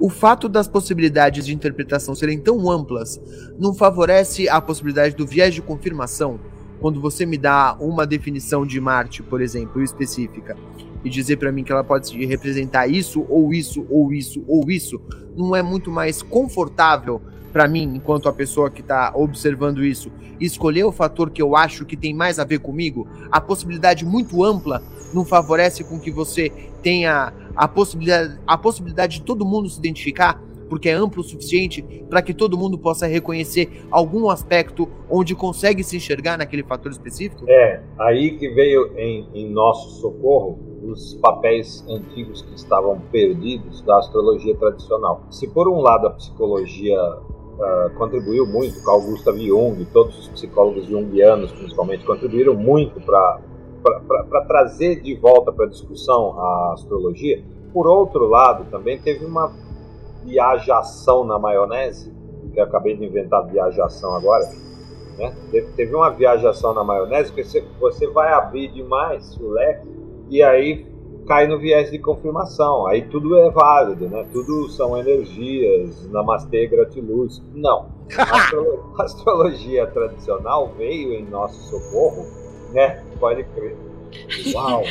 O fato das possibilidades de interpretação serem tão amplas não favorece a possibilidade do viés de confirmação? Quando você me dá uma definição de Marte, por exemplo, específica, e dizer para mim que ela pode representar isso, ou isso, ou isso, ou isso, não é muito mais confortável para mim, enquanto a pessoa que está observando isso, escolher o fator que eu acho que tem mais a ver comigo? A possibilidade muito ampla não favorece com que você tenha a possibilidade, a possibilidade de todo mundo se identificar, porque é amplo o suficiente para que todo mundo possa reconhecer algum aspecto onde consegue se enxergar naquele fator específico? É, aí que veio em, em nosso socorro os papéis antigos que estavam perdidos da astrologia tradicional. Se por um lado a psicologia Uh, contribuiu muito, Carl Gustav Jung, todos os psicólogos jungianos principalmente, contribuíram muito para trazer de volta para a discussão a astrologia. Por outro lado, também teve uma viajação na maionese, que eu acabei de inventar viajação agora. Né? Teve uma viajação na maionese que você, você vai abrir demais o leque e aí cai no viés de confirmação. Aí tudo é válido, né? Tudo são energias, namastê, gratiluz. Não. A astrologia tradicional veio em nosso socorro né? Pode crer. Uau!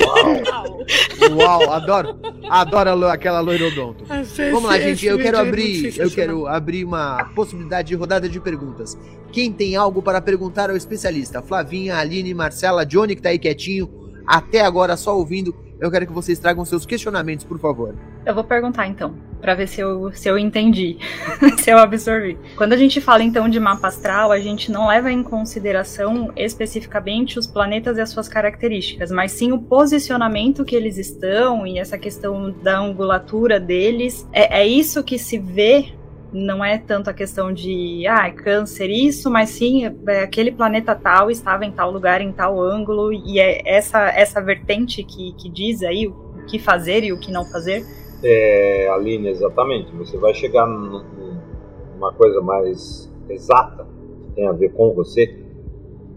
Uau! Uau! Adoro! Adoro aquela loirodonto. Vamos lá, gente. Eu quero abrir, eu quero abrir uma possibilidade de rodada de perguntas. Quem tem algo para perguntar ao especialista? Flavinha, Aline, Marcela, Johnny que tá aí quietinho, até agora só ouvindo. Eu quero que vocês tragam seus questionamentos, por favor. Eu vou perguntar então, para ver se eu, se eu entendi, se eu absorvi. Quando a gente fala então de mapa astral, a gente não leva em consideração especificamente os planetas e as suas características, mas sim o posicionamento que eles estão e essa questão da angulatura deles. É, é isso que se vê não é tanto a questão de ah, é câncer isso, mas sim é, aquele planeta tal estava em tal lugar, em tal ângulo, e é essa, essa vertente que, que diz aí o que fazer e o que não fazer. É, Aline, exatamente. Você vai chegar numa coisa mais exata, que tem a ver com você,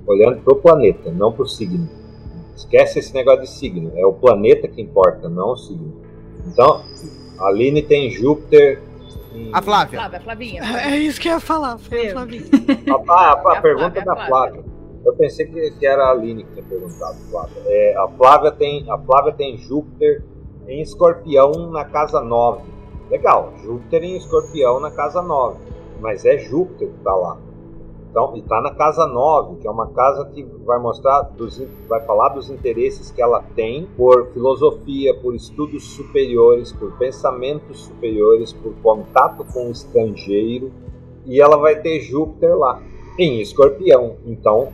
olhando para o planeta, não para o signo. Esquece esse negócio de signo, é o planeta que importa, não o signo. Então, a Aline tem Júpiter a Flávia. Flávia, Flavinha. É isso que eu ia falar, foi a Flavinha. A, a, a, a pergunta é da Flávia. Eu pensei que, que, era a Aline que tinha perguntado, Flávia. É, a, Flávia tem, a Flávia tem Júpiter em escorpião na casa 9. Legal, Júpiter em escorpião na casa 9. Mas é Júpiter que está lá. Então, e está na casa 9, que é uma casa que vai mostrar, dos, vai falar dos interesses que ela tem por filosofia, por estudos superiores, por pensamentos superiores, por contato com o estrangeiro. E ela vai ter Júpiter lá, em escorpião. Então,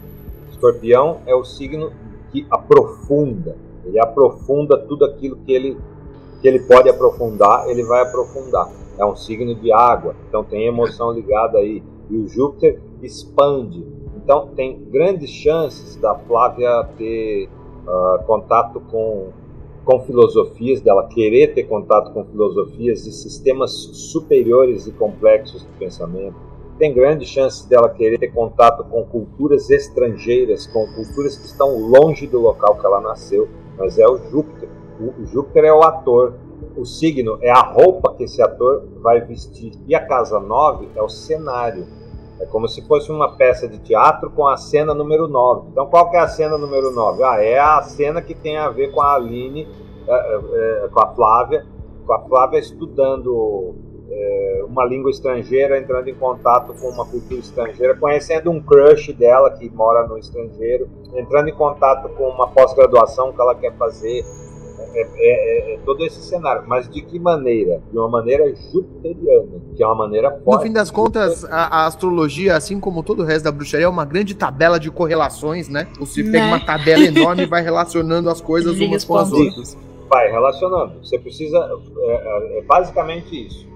escorpião é o signo que aprofunda. Ele aprofunda tudo aquilo que ele, que ele pode aprofundar, ele vai aprofundar. É um signo de água, então tem emoção ligada aí. E o Júpiter expande. Então tem grandes chances da Flávia ter uh, contato com, com filosofias, dela querer ter contato com filosofias de sistemas superiores e complexos de pensamento. Tem grandes chances dela querer ter contato com culturas estrangeiras, com culturas que estão longe do local que ela nasceu, mas é o Júpiter. O Júpiter é o ator, o signo é a roupa que esse ator vai vestir. E a casa 9 é o cenário. É como se fosse uma peça de teatro com a cena número 9. Então, qual que é a cena número 9? Ah, é a cena que tem a ver com a Aline, é, é, com a Flávia, com a Flávia estudando é, uma língua estrangeira, entrando em contato com uma cultura estrangeira, conhecendo um crush dela que mora no estrangeiro, entrando em contato com uma pós-graduação que ela quer fazer, é, é, é, é, todo esse cenário. Mas de que maneira? De uma maneira jupiteriana, que é uma maneira forte. No fim das contas, a, a, astrologia, assim como todo o resto da bruxaria, é uma grande tabela de correlações, né? Você né? pega uma tabela enorme e vai relacionando as coisas umas com as outras. Vai relacionando. Você precisa. É, é, é basicamente isso.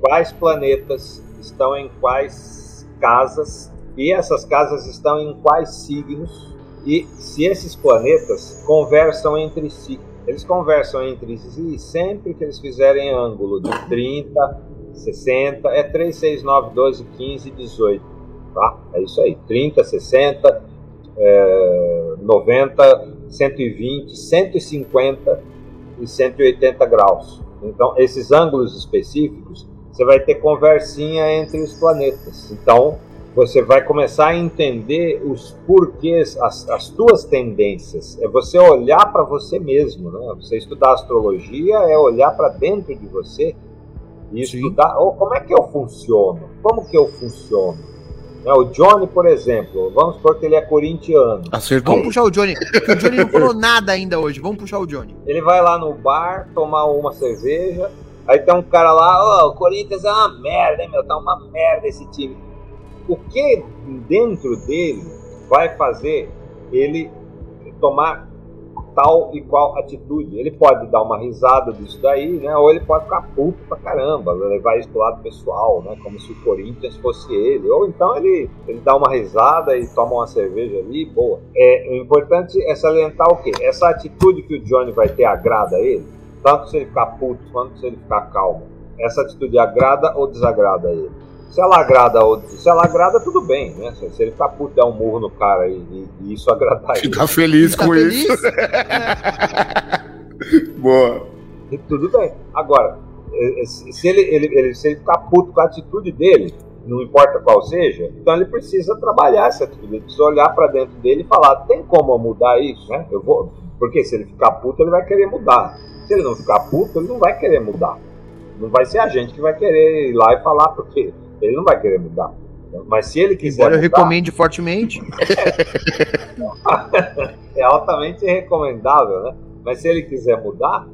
Quais planetas estão em quais casas e essas casas estão em quais signos e se esses planetas conversam entre si. Eles conversam entre si sempre que eles fizerem ângulo de 30, 60, é 3, 6, 9, 12, 15, 18. Tá? É isso aí. 30, 60, é, 90, 120, 150 e 180 graus. Então, esses ângulos específicos, você vai ter conversinha entre os planetas. Então, você vai começar a entender os porquês, as, as tuas tendências. É você olhar para você mesmo, né? Você estudar astrologia é olhar para dentro de você e Sim. estudar oh, como é que eu funciono, como que eu funciono. Né? O Johnny, por exemplo, vamos supor que ele é corintiano. Acertou. Vamos puxar o Johnny, o Johnny não falou nada ainda hoje. Vamos puxar o Johnny. Ele vai lá no bar tomar uma cerveja. Aí tem um cara lá, oh, o Corinthians é uma merda, hein, meu? Tá uma merda esse time o que dentro dele vai fazer ele tomar tal e qual atitude. Ele pode dar uma risada disso daí, né? Ou ele pode ficar puto pra caramba, levar isso pro lado pessoal, né? Como se o Corinthians fosse ele. Ou então ele, ele dá uma risada e toma uma cerveja ali, boa. É, o importante é salientar o quê? Essa atitude que o Johnny vai ter agrada a ele, tanto se ele ficar puto quanto se ele ficar calmo. Essa atitude agrada ou desagrada a ele? Se ela agrada ou se ela agrada, tudo bem, né? Se, ele ficar puto dar um murro no cara e, e, e isso agradar ele. Ficar feliz com feliz? isso. Boa. E tudo bem. Agora, se ele, ele, ele, se ele ficar puto com a atitude dele, não importa qual seja, então ele precisa trabalhar essa atitude, ele precisa olhar para dentro dele e falar: tem como mudar isso, né? Eu vou, porque se ele ficar puto, ele vai querer mudar. Se ele não ficar puto, ele não vai querer mudar. Não vai ser a gente que vai querer ir lá e falar porque ele não vai querer mudar. Mas se ele quiser. Embora mudar, eu recomende fortemente. é altamente recomendável, né? Mas se ele quiser mudar,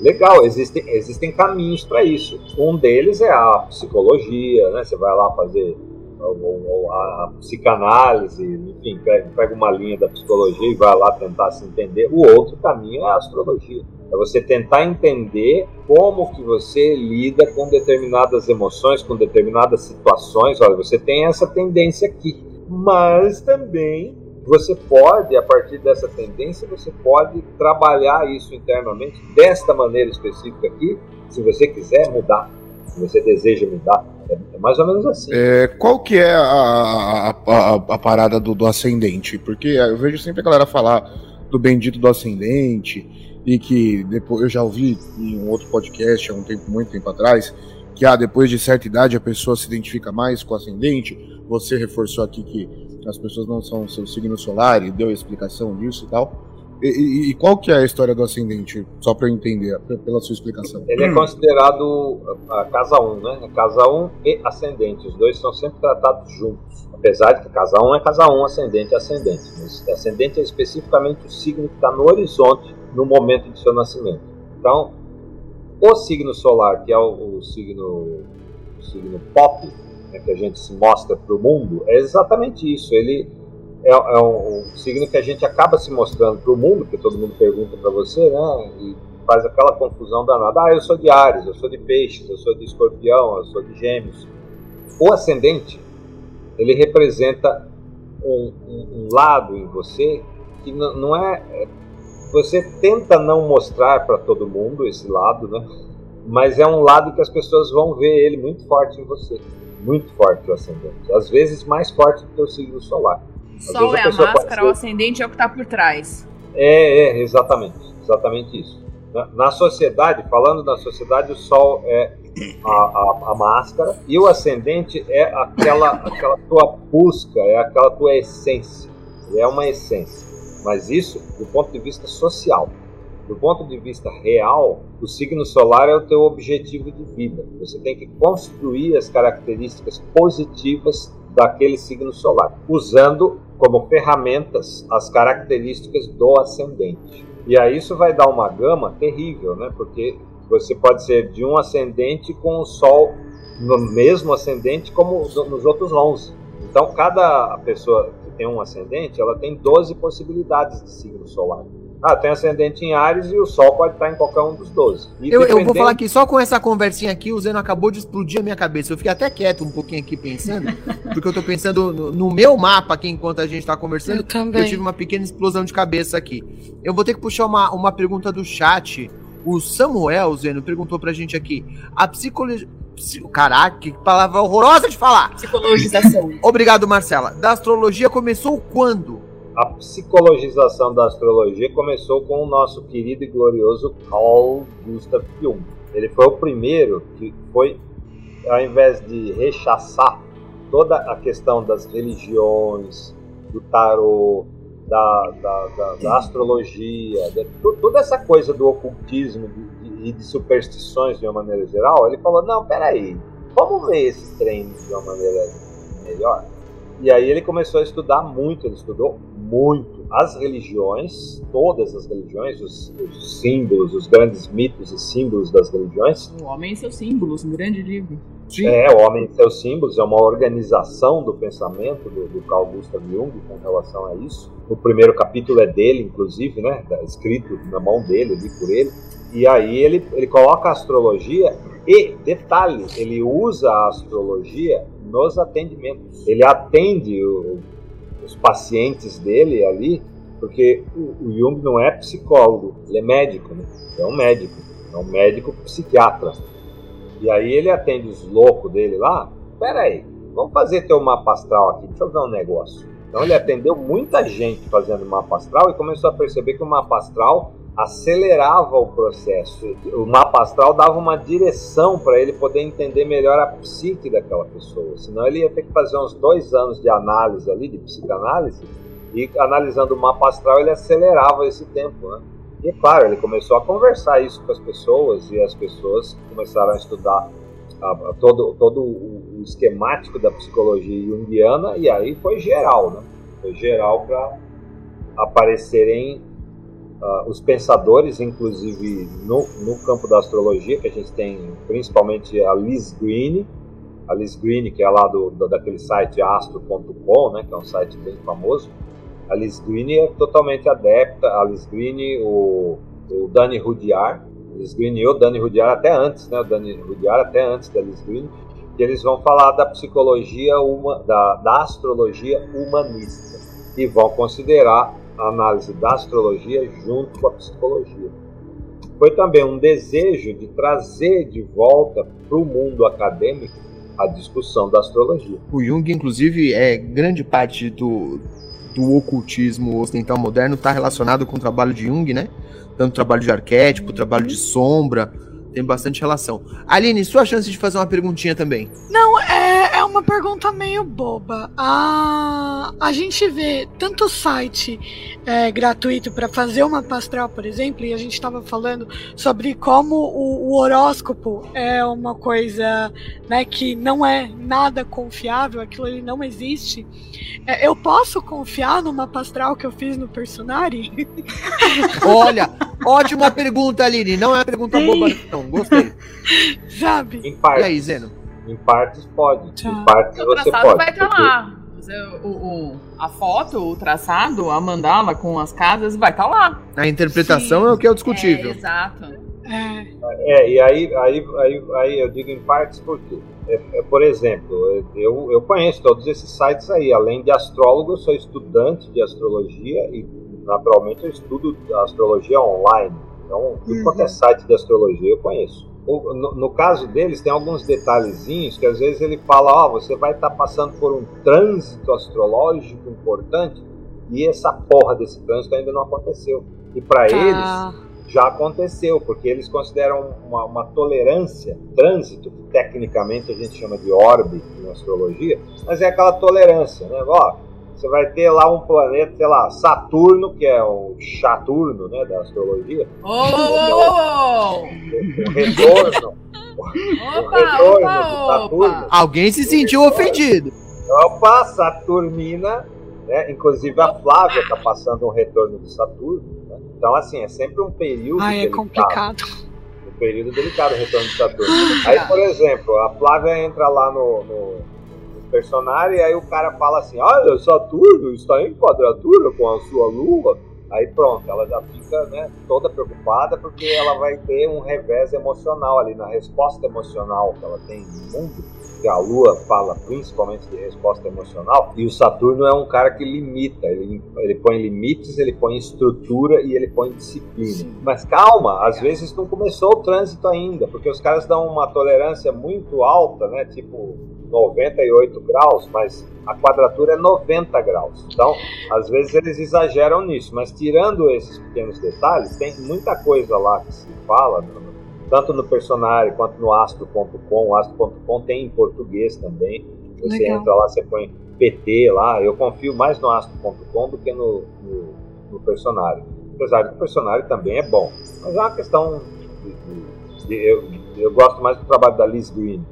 legal, existem, existem caminhos para isso. Um deles é a psicologia, né? Você vai lá fazer a psicanálise, enfim, pega uma linha da psicologia e vai lá tentar se entender. O outro caminho é a astrologia. É você tentar entender como que você lida com determinadas emoções, com determinadas situações. Olha, você tem essa tendência aqui, mas também você pode, a partir dessa tendência, você pode trabalhar isso internamente desta maneira específica aqui, se você quiser mudar, se você deseja mudar. É, é mais ou menos assim. É, qual que é a, a, a, a parada do, do ascendente? Porque eu vejo sempre a galera falar do bendito do ascendente e que depois eu já ouvi em um outro podcast há um tempo, muito tempo atrás, que ah, depois de certa idade a pessoa se identifica mais com o ascendente. Você reforçou aqui que as pessoas não são seu signo solar e deu a explicação disso e tal. E, e, e, qual que é a história do ascendente, só para eu entender, pela sua explicação? Ele é considerado a casa 1, né? A casa 1 e ascendente, os dois são sempre tratados juntos. Apesar de que casa 1 é casa 1, ascendente é ascendente. Mas ascendente é especificamente o signo que está no horizonte no momento de seu nascimento. Então, o signo solar, que é o, o signo, o signo pop, né, que a gente se mostra para o mundo, é exatamente isso. Ele é, é um, um, signo que a gente acaba se mostrando para o mundo, porque todo mundo pergunta para você, né? E faz aquela confusão danada. Ah, eu sou de Ares, eu sou de Peixes, eu sou de Escorpião, eu sou de Gêmeos. O ascendente, ele representa um, um, um lado em você que não é, é. Você tenta não mostrar para todo mundo esse lado, né? Mas é um lado que as pessoas vão ver ele muito forte em você. Muito forte o ascendente. Às vezes mais forte do que o signo solar. Sol é a máscara, o ascendente é o que está por trás. É, é, exatamente. Exatamente isso. Na, na, sociedade, falando da sociedade, o Sol é a, a, a, máscara e o ascendente é aquela, aquela tua busca, é aquela tua essência. É uma essência. Mas isso do ponto de vista social. Do ponto de vista real, o signo solar é o teu objetivo de vida. Você tem que construir as características positivas daquele signo solar, usando como ferramentas as características do ascendente. E aí isso vai dar uma gama terrível, né? Porque você pode ser de um ascendente com o Sol no mesmo ascendente como nos outros 11. Então, cada pessoa que tem um ascendente, ela tem 12 possibilidades de signo solar. Ah, tem ascendente em Ares e o Sol pode estar em qualquer um dos 12. Eu, eu, vou falar aqui, só com essa conversinha aqui, o Zeno acabou de explodir a minha cabeça. Eu fiquei até quieto um pouquinho aqui pensando, porque eu tô pensando no, no meu mapa aqui enquanto a gente tá conversando. Eu também. Eu tive uma pequena explosão de cabeça aqui. Eu vou ter que puxar uma, uma pergunta do chat. O Samuel, Zeno, perguntou pra gente aqui. A psicologia. Caraca, que palavra horrorosa de falar! Psicologização. Obrigado, Marcela. Da astrologia começou quando? A psicologização da astrologia começou com o nosso querido e glorioso Carl Gustav Jung. Ele foi o primeiro que foi, ao invés de rechaçar toda a questão das religiões, do tarô, da, da, da, da astrologia, de, toda essa coisa do ocultismo e de, de, superstições de uma maneira geral, ele falou: não, peraí, vamos ver esse treino de uma maneira melhor. E aí ele começou a estudar muito, ele estudou muito as religiões, todas as religiões, os, os, símbolos, os grandes mitos e símbolos das religiões. O Homem e seus símbolos, um grande livro. Sim. É, O Homem e seus símbolos é uma organização do pensamento do, do Carl Gustav Jung com relação a isso. O primeiro capítulo é dele, inclusive, né, escrito na mão dele, ali por ele. E aí ele, ele coloca a astrologia e, detalhe, ele usa a astrologia nos atendimentos. Ele atende o, os pacientes dele ali, porque o, o, Jung não é psicólogo, ele é médico, né? é um médico, é um médico psiquiatra. E aí ele atende os loucos dele lá. Pera aí, vamos fazer teu mapa astral aqui, deixa eu ver um negócio. Então ele atendeu muita gente fazendo mapa astral e começou a perceber que o mapa astral acelerava o processo. O mapa astral dava uma direção para ele poder entender melhor a psique daquela pessoa. Senão ele ia ter que fazer uns dois anos de análise ali, de psicanálise, e analisando o mapa astral ele acelerava esse tempo, né? E é claro, ele começou a conversar isso com as pessoas e as pessoas começaram a estudar a, a todo, todo o, o esquemático da psicologia junguiana e aí foi geral, né? Foi geral para aparecerem uh, os pensadores, inclusive no, no campo da astrologia, que a gente tem principalmente a Liz Green, a Liz Green, que é lá do, do daquele site astro.com, né, que é um site bem famoso. A Liz Green é totalmente adepta, a Liz Green, o, o Dani Rudyard, Liz Green e o Dani Rudyard até antes, né, o Dani Rudyard até antes da Liz Green, que eles vão falar da psicologia, uma, da, da astrologia humanista e vão considerar a análise da astrologia junto com a psicologia. Foi também um desejo de trazer de volta para o mundo acadêmico a discussão da astrologia. O Jung, inclusive, é grande parte do, do ocultismo ocidental moderno está relacionado com o trabalho de Jung, né? Tanto o trabalho de arquétipo, o trabalho de sombra, tem bastante relação. Aline, sua chance de fazer uma perguntinha também. Não, é, é uma pergunta meio boba. A, a gente vê tanto site é, gratuito para fazer uma pastral, por exemplo, e a gente estava falando sobre como o, o, horóscopo é uma coisa né, que não é nada confiável, aquilo ali não existe. É, eu posso confiar numa pastral que eu fiz no Personari? Olha, ótima pergunta, Aline. Não é uma pergunta Sim. boba, não. Gostei. Sabe? Em parte. E aí, Zeno? Em partes pode. Tá. Em partes o você pode. vai estar porque... lá. O, o, a foto, o traçado, a mandala com as casas vai estar lá. A interpretação Sim. é o que é o discutível. É, exato. É. é, e aí, aí, aí, aí eu digo em partes porque, é, é, por exemplo, eu, eu conheço todos esses sites aí. Além de astrólogo, eu sou estudante de astrologia e, naturalmente, eu estudo astrologia online. Então, tudo uhum. quanto é site de astrologia eu conheço no, no, caso deles, tem alguns detalhezinhos que às vezes ele fala: Ó, oh, você vai estar tá passando por um trânsito astrológico importante e essa porra desse trânsito ainda não aconteceu. E para ah. eles já aconteceu, porque eles consideram uma, uma, tolerância, trânsito, que tecnicamente a gente chama de orbe na astrologia, mas é aquela tolerância, né? Ó, você vai ter lá um planeta, sei lá, Saturno, que é o Chaturno, né, da astrologia. Oh, oh, oh, O retorno. Opa, o retorno opa, de Saturno. Opa. Alguém se sentiu ofendido. Opa, Saturnina, né? Inclusive a Flávia está passando um retorno de Saturno. Né? Então, assim, é sempre um período. Ai, é complicado. Um período delicado o retorno de Saturno. Aí, por exemplo, a Flávia entra lá no, no personagem, e aí o cara fala assim: Olha, Saturno está em quadratura com a sua lua. Aí pronto, ela já fica né, toda preocupada porque ela vai ter um revés emocional ali na resposta emocional que ela tem no mundo que a Lua fala principalmente de resposta emocional, e o Saturno é um cara que limita, ele, ele põe limites, ele põe estrutura e ele põe disciplina. Sim. Mas calma, às vezes não começou o trânsito ainda, porque os caras dão uma tolerância muito alta, né? Tipo 98 graus, mas a quadratura é 90 graus. Então, às vezes eles exageram nisso, mas tirando esses pequenos detalhes, tem muita coisa lá que se fala tanto no Personário quanto no astro.com. O astro.com tem em português também. Você Legal. entra lá, você põe PT lá. Eu confio mais no astro.com do que no, no, no Personário. Apesar que o Personário também é bom. Mas é uma questão. De, de, de, eu, eu gosto mais do trabalho da Liz Green.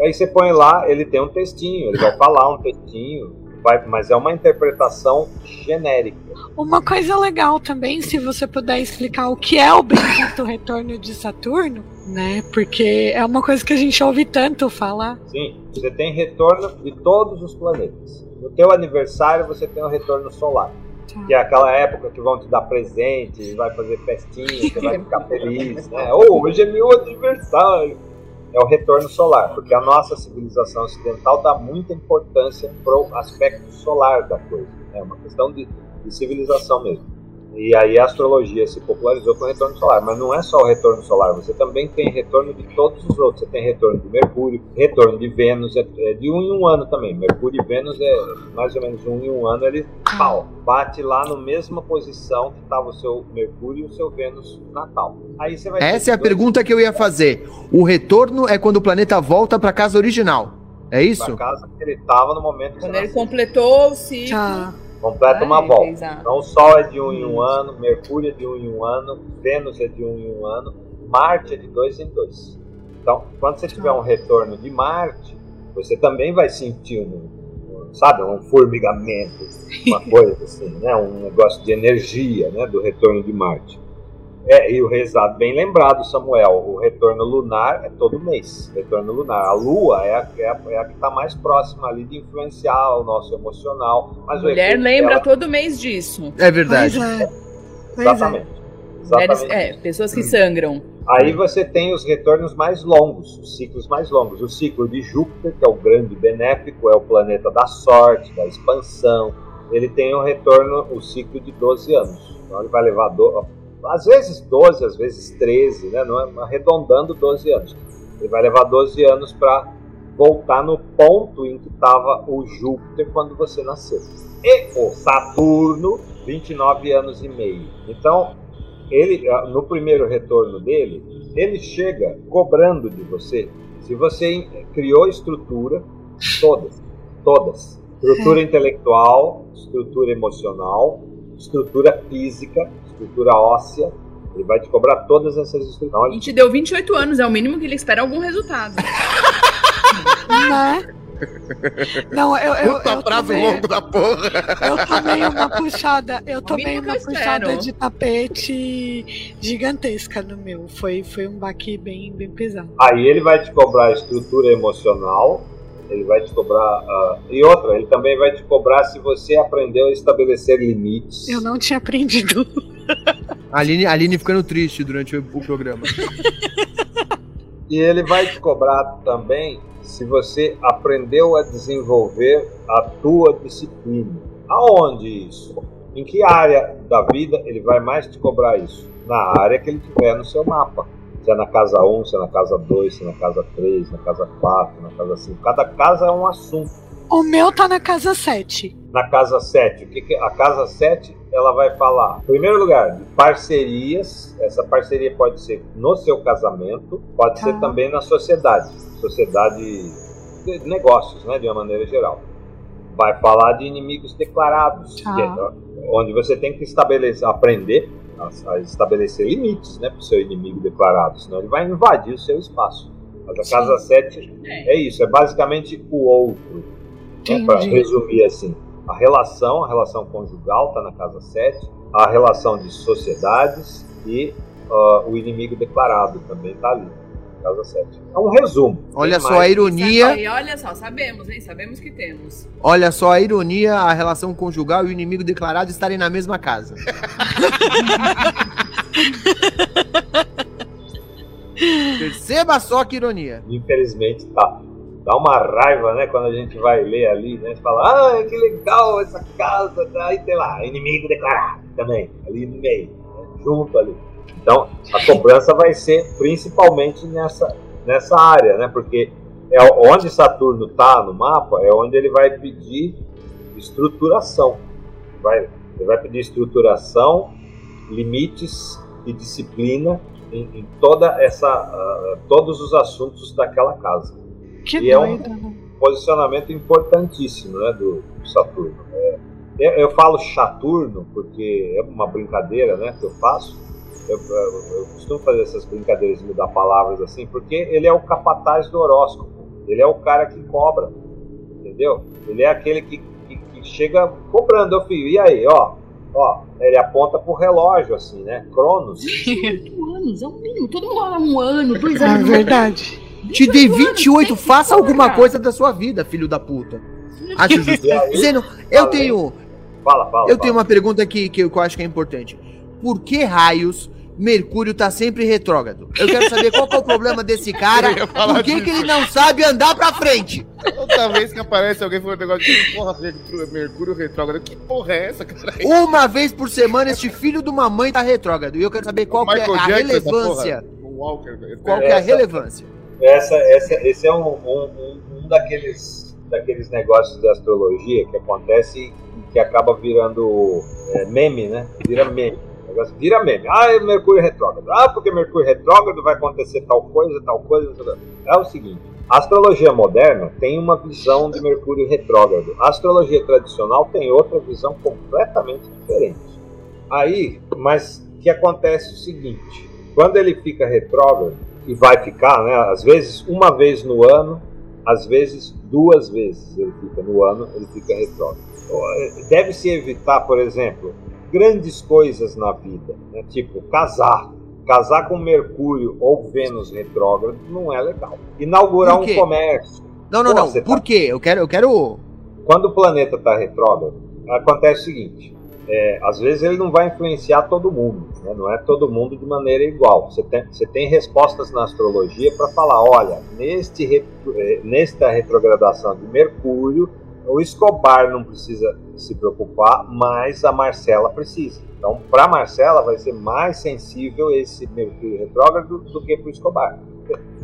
Aí você põe lá, ele tem um textinho, ele vai falar um textinho vai, mas é uma interpretação genérica. Uma coisa legal também, se você puder explicar o que é o bendito retorno de Saturno, né? Porque é uma coisa que a gente ouve tanto falar. Sim, você tem retorno de todos os planetas. No teu aniversário você tem o retorno solar. Tá. Que é aquela época que vão te dar presente, vai fazer festinha, você vai ficar feliz, né? Oh, hoje é meu aniversário é o retorno solar, porque a nossa civilização ocidental dá muita importância para o aspecto solar da coisa. É uma questão de, de civilização mesmo. E aí a astrologia se popularizou com o retorno solar. Mas não é só o retorno solar, você também tem retorno de todos os outros. Você tem retorno de Mercúrio, retorno de Vênus, é, é de um em um ano também. Mercúrio e Vênus é mais ou menos um em um ano, ele pau, bate lá na mesma posição que estava o seu Mercúrio e o seu Vênus natal. Aí você vai Essa é a pergunta que eu ia fazer. O retorno é quando o planeta volta para casa original. É isso? Pra casa que ele estava no momento que Quando ele completou o ciclo. Ah completa uma volta. Exato. Então, o Sol é de um em um ano, Mercúrio é de um em um ano, Vênus é de um em um ano, Marte é de dois em dois. Então, quando você tiver um retorno de Marte, você também vai sentir um, sabe, um formigamento, uma coisa assim, né, um negócio de energia, né, do retorno de Marte. É, e o rezado bem lembrado, Samuel, o retorno lunar é todo mês. Retorno lunar. A lua é a, é a, é a que está mais próxima ali de influenciar o nosso emocional. Mas Mulher lembra todo mês disso. É verdade. É. Exatamente. Exatamente. é, pessoas que sangram. Aí você tem os retornos mais longos, os ciclos mais longos. O ciclo de Júpiter, que é o grande benéfico, é o planeta da sorte, da expansão. Ele tem um retorno, o ciclo de 12 anos. Então ele vai levar do, às vezes 12, às vezes 13, né? Não é, arredondando 12 anos. Ele vai levar 12 anos para voltar no ponto em que estava o Júpiter quando você nasceu. E o Saturno, 29 anos e meio. Então, ele ah, no primeiro retorno dele, ele chega cobrando de você. Se você criou estrutura, Todas. Todas. Estrutura intelectual, estrutura emocional, estrutura física, estrutura óssea. Ele vai te cobrar todas essas estruturas. A gente deu 28 anos, é o mínimo que ele espera algum resultado. Né? Não, eu, eu, Puta eu prazo tomei, longo da porra. eu tomei uma puxada, eu tomei uma eu puxada espero. de tapete gigantesca no meu. Foi, foi um baque bem, bem pesado. Aí ele vai te cobrar estrutura emocional, ele vai te cobrar. ah, e outra, ele também vai te cobrar se você aprendeu a estabelecer limites. Eu não tinha aprendido. A Aline, a Aline ficando triste durante o, o programa. E ele vai te cobrar também se você aprendeu a desenvolver a tua disciplina. Aonde isso? Em que área da vida ele vai mais te cobrar isso? Na área que ele tiver no seu mapa. Se é na casa 1, se é na casa 2, se é na casa 3, na casa 4, na casa 5. Cada casa é um assunto. O meu tá na casa 7. Na casa 7, o que que- a casa 7 ela vai falar? Em primeiro lugar, de parcerias. Essa parceria pode ser no seu casamento, pode Tá. ser também na sociedade. Sociedade de negócios, né, de uma maneira geral. Vai falar de inimigos declarados, Tá. que é, onde você tem que estabelecer, aprender a, a estabelecer limites né, para o seu inimigo declarado, senão ele vai invadir o seu espaço. Mas a casa 7 É. é isso, é basicamente o outro. Né, para resumir assim, a relação, a relação conjugal está na casa 7, a relação de sociedades e ah, o inimigo declarado também está ali, casa 7. É um resumo. Olha só mais. a ironia, E olha só, sabemos, hein? Sabemos que temos. olha só a ironia, a relação conjugal e o inimigo declarado estarem na mesma casa. Perceba só que ironia. Infelizmente tá. Dá uma raiva, né, quando a gente vai ler ali, né? Fala, ah, que legal essa casa, tá? aí tem lá, inimigo declarado também, ali no meio, né, junto ali. Então, a cobrança vai ser principalmente nessa, nessa área, né? Porque é onde Saturno tá no mapa, é onde ele vai pedir estruturação. Vai, ele vai pedir estruturação, limites e disciplina em, em toda essa, ah, todos os assuntos daquela casa Que E é um- doido. né? posicionamento importantíssimo né, do, do Saturno. É, eu, eu falo Saturno porque é uma brincadeira né, que eu faço. Eu, eu- eu costumo fazer essas brincadeiras de mudar palavras assim, porque ele é o capataz do horóscopo. Ele é o cara que cobra, entendeu? Ele é aquele que, que, que chega cobrando, ô filho, e aí, ó, ó, ele aponta pro relógio assim, né? Cronos. 28 anos, é um mínimo. Todo mundo fala um ano, dois É anos. verdade. Te dei 28, faça alguma coisa da sua vida, filho da puta. Acho justo. Aí, Zeno, eu Fala aí. tenho, fala, fala. eu fala. tenho uma pergunta que, que eu acho que é importante. Por que raios Mercúrio tá sempre retrógrado? Eu quero saber qual que é o problema desse cara. Por que, que ele não sabe andar pra frente? Toda vez que aparece alguém falando um negócio de porra, Mercúrio, retrógrado, que porra é essa, cara? Uma vez por semana este filho de uma mãe tá retrógrado. E eu quero saber qual que é a Jackson, relevância. Walker, Qual que é a relevância? Essa, essa, esse é um, um, um- um daqueles, daqueles negócios de astrologia que acontece e que acaba virando é, meme, né? Vira meme. O negócio vira meme. Ah, é Mercúrio retrógrado. Ah, porque Mercúrio retrógrado vai acontecer tal coisa, tal coisa. tal. É o seguinte: a astrologia moderna tem uma visão de Mercúrio retrógrado. A astrologia tradicional tem outra visão completamente diferente. Aí, mas que acontece o seguinte: quando ele fica retrógrado, e vai ficar, né? Às vezes uma vez no ano, às vezes duas vezes ele fica no ano, ele fica retrógrado. Deve-se evitar, por exemplo, grandes coisas na vida, né? tipo casar. Casar com Mercúrio ou Vênus retrógrado não é legal. Inaugurar um comércio. Não, não, Pô, não. você Por tá- quê? Eu quero, eu quero. Quando o planeta está retrógrado, acontece o seguinte: é, às vezes ele não vai influenciar todo mundo, né? não é todo mundo de maneira igual. Você tem, você tem respostas na astrologia para falar: olha, neste, nesta retrogradação de Mercúrio, o Escobar não precisa se preocupar, mas a Marcela precisa. Então, para a Marcela, vai ser mais sensível esse Mercúrio retrógrado do que para o Escobar.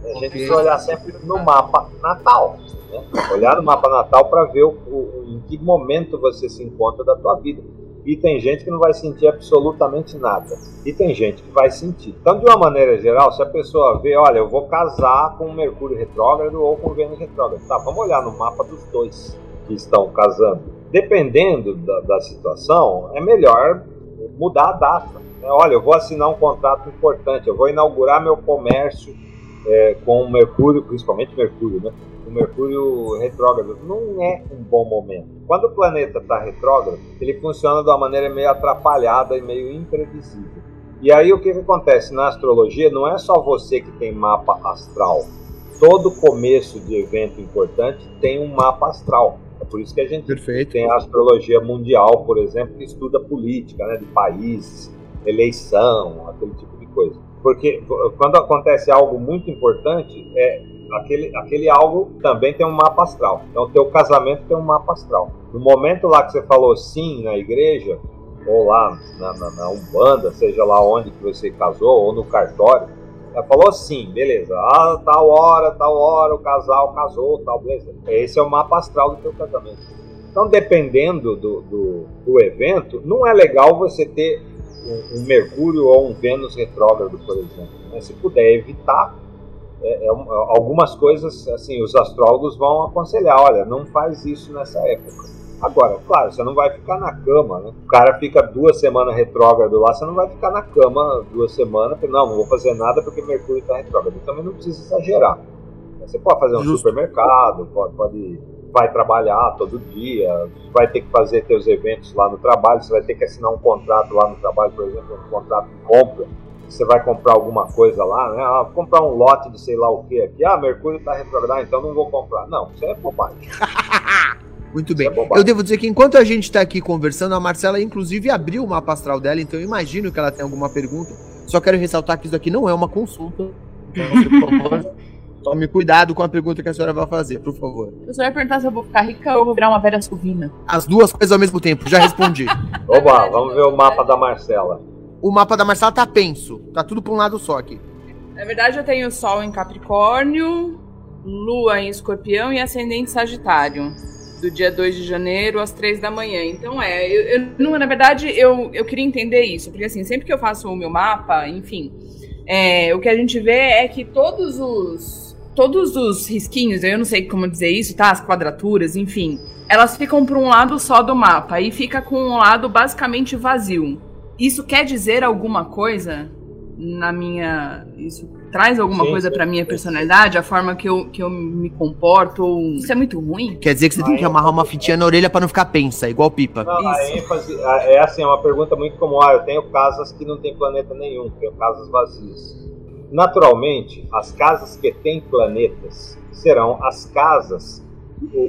A gente precisa olhar sempre no mapa natal. Né? Olhar no mapa natal para ver o, o- em que momento você se encontra da tua vida. e tem gente que não vai sentir absolutamente nada. E tem gente que vai sentir. Então, de uma maneira geral, se a pessoa vê, olha, eu vou casar com Mercúrio retrógrado ou com Vênus retrógrado, tá, vamos olhar no mapa dos dois que estão casando. Dependendo da, da situação, é melhor mudar a data. Olha, eu vou assinar um contrato importante, eu vou inaugurar meu comércio é, com Mercúrio, principalmente Mercúrio, né? O Mercúrio retrógrado não é um bom momento. Quando o planeta está retrógrado, ele funciona de uma maneira meio atrapalhada e meio imprevisível. E aí o que, que acontece na astrologia? Não é só você que tem mapa astral. Todo começo de evento importante tem um mapa astral. Por isso que a gente Perfeito. tem a astrologia mundial, por exemplo, que estuda política né, de países, eleição, aquele tipo de coisa. Porque quando acontece algo muito importante, é aquele, aquele algo também tem um mapa astral. Então, o teu casamento tem um mapa astral. No momento lá que você falou sim na igreja, ou lá na, na, na Umbanda, seja lá onde que você casou, ou no cartório, ela falou sim, beleza. Ah, tal hora, tal hora, o casal casou, tal, beleza. Esse é o mapa astral do teu casamento. Então, dependendo do, do, do evento, não é legal você ter um, um Mercúrio ou um Vênus retrógrado, por exemplo. Né? Se puder evitar, é, é, algumas coisas, assim, os astrólogos vão aconselhar, olha, não faz isso nessa época. Agora, claro, você não vai ficar na cama, né? O cara fica duas semanas retrógrado lá, você não vai ficar na cama duas semanas, porque não, não vou fazer nada porque Mercúrio está retrógrado. Também não precisa exagerar. Você pode fazer um Justo. supermercado, pode, pode vai trabalhar todo dia, vai ter que fazer teus eventos lá no trabalho, você vai ter que assinar um contrato lá no trabalho, por exemplo, um contrato de compra. Você vai comprar alguma coisa lá, né? Ah, comprar um lote de sei lá o que aqui. Ah, Mercúrio está retrogradado, então não vou comprar. Não, isso é bobagem. Muito bem. É eu devo dizer que enquanto a gente está aqui conversando, a Marcela, inclusive, abriu o mapa astral dela, então eu imagino que ela tem alguma pergunta. Só quero ressaltar que isso aqui não é uma consulta. Então, Tome cuidado com a pergunta que a senhora vai fazer, por favor. Eu só ia perguntar se eu vou ficar rica ou vou virar uma velha suvina. As duas coisas ao mesmo tempo, já respondi. Oba, vamos ver o mapa da Marcela. O mapa da Marcela tá penso, tá tudo pra um lado só aqui. Na verdade, eu tenho Sol em Capricórnio, Lua em Escorpião e Ascendente Sagitário. Do dia 2 de janeiro às 3 da manhã. Então é, eu, eu, na verdade, eu, eu queria entender isso, porque assim, sempre que eu faço o meu mapa, enfim, é, o que a gente vê é que todos os todos os risquinhos, eu não sei como dizer isso, tá? As quadraturas, enfim, elas ficam para um lado só do mapa e fica com um lado basicamente vazio. Isso quer dizer alguma coisa na minha. Isso traz alguma sim, coisa para minha personalidade, a forma que eu, que eu me comporto? Isso é muito ruim? Quer dizer que você a tem que amarrar uma fitinha na orelha para não ficar pensa, igual pipa. Não, a ênfase é assim, é uma pergunta muito comum. Ah, eu tenho casas que não tem planeta nenhum, tenho casas vazias. Naturalmente, as casas que têm planetas serão as casas,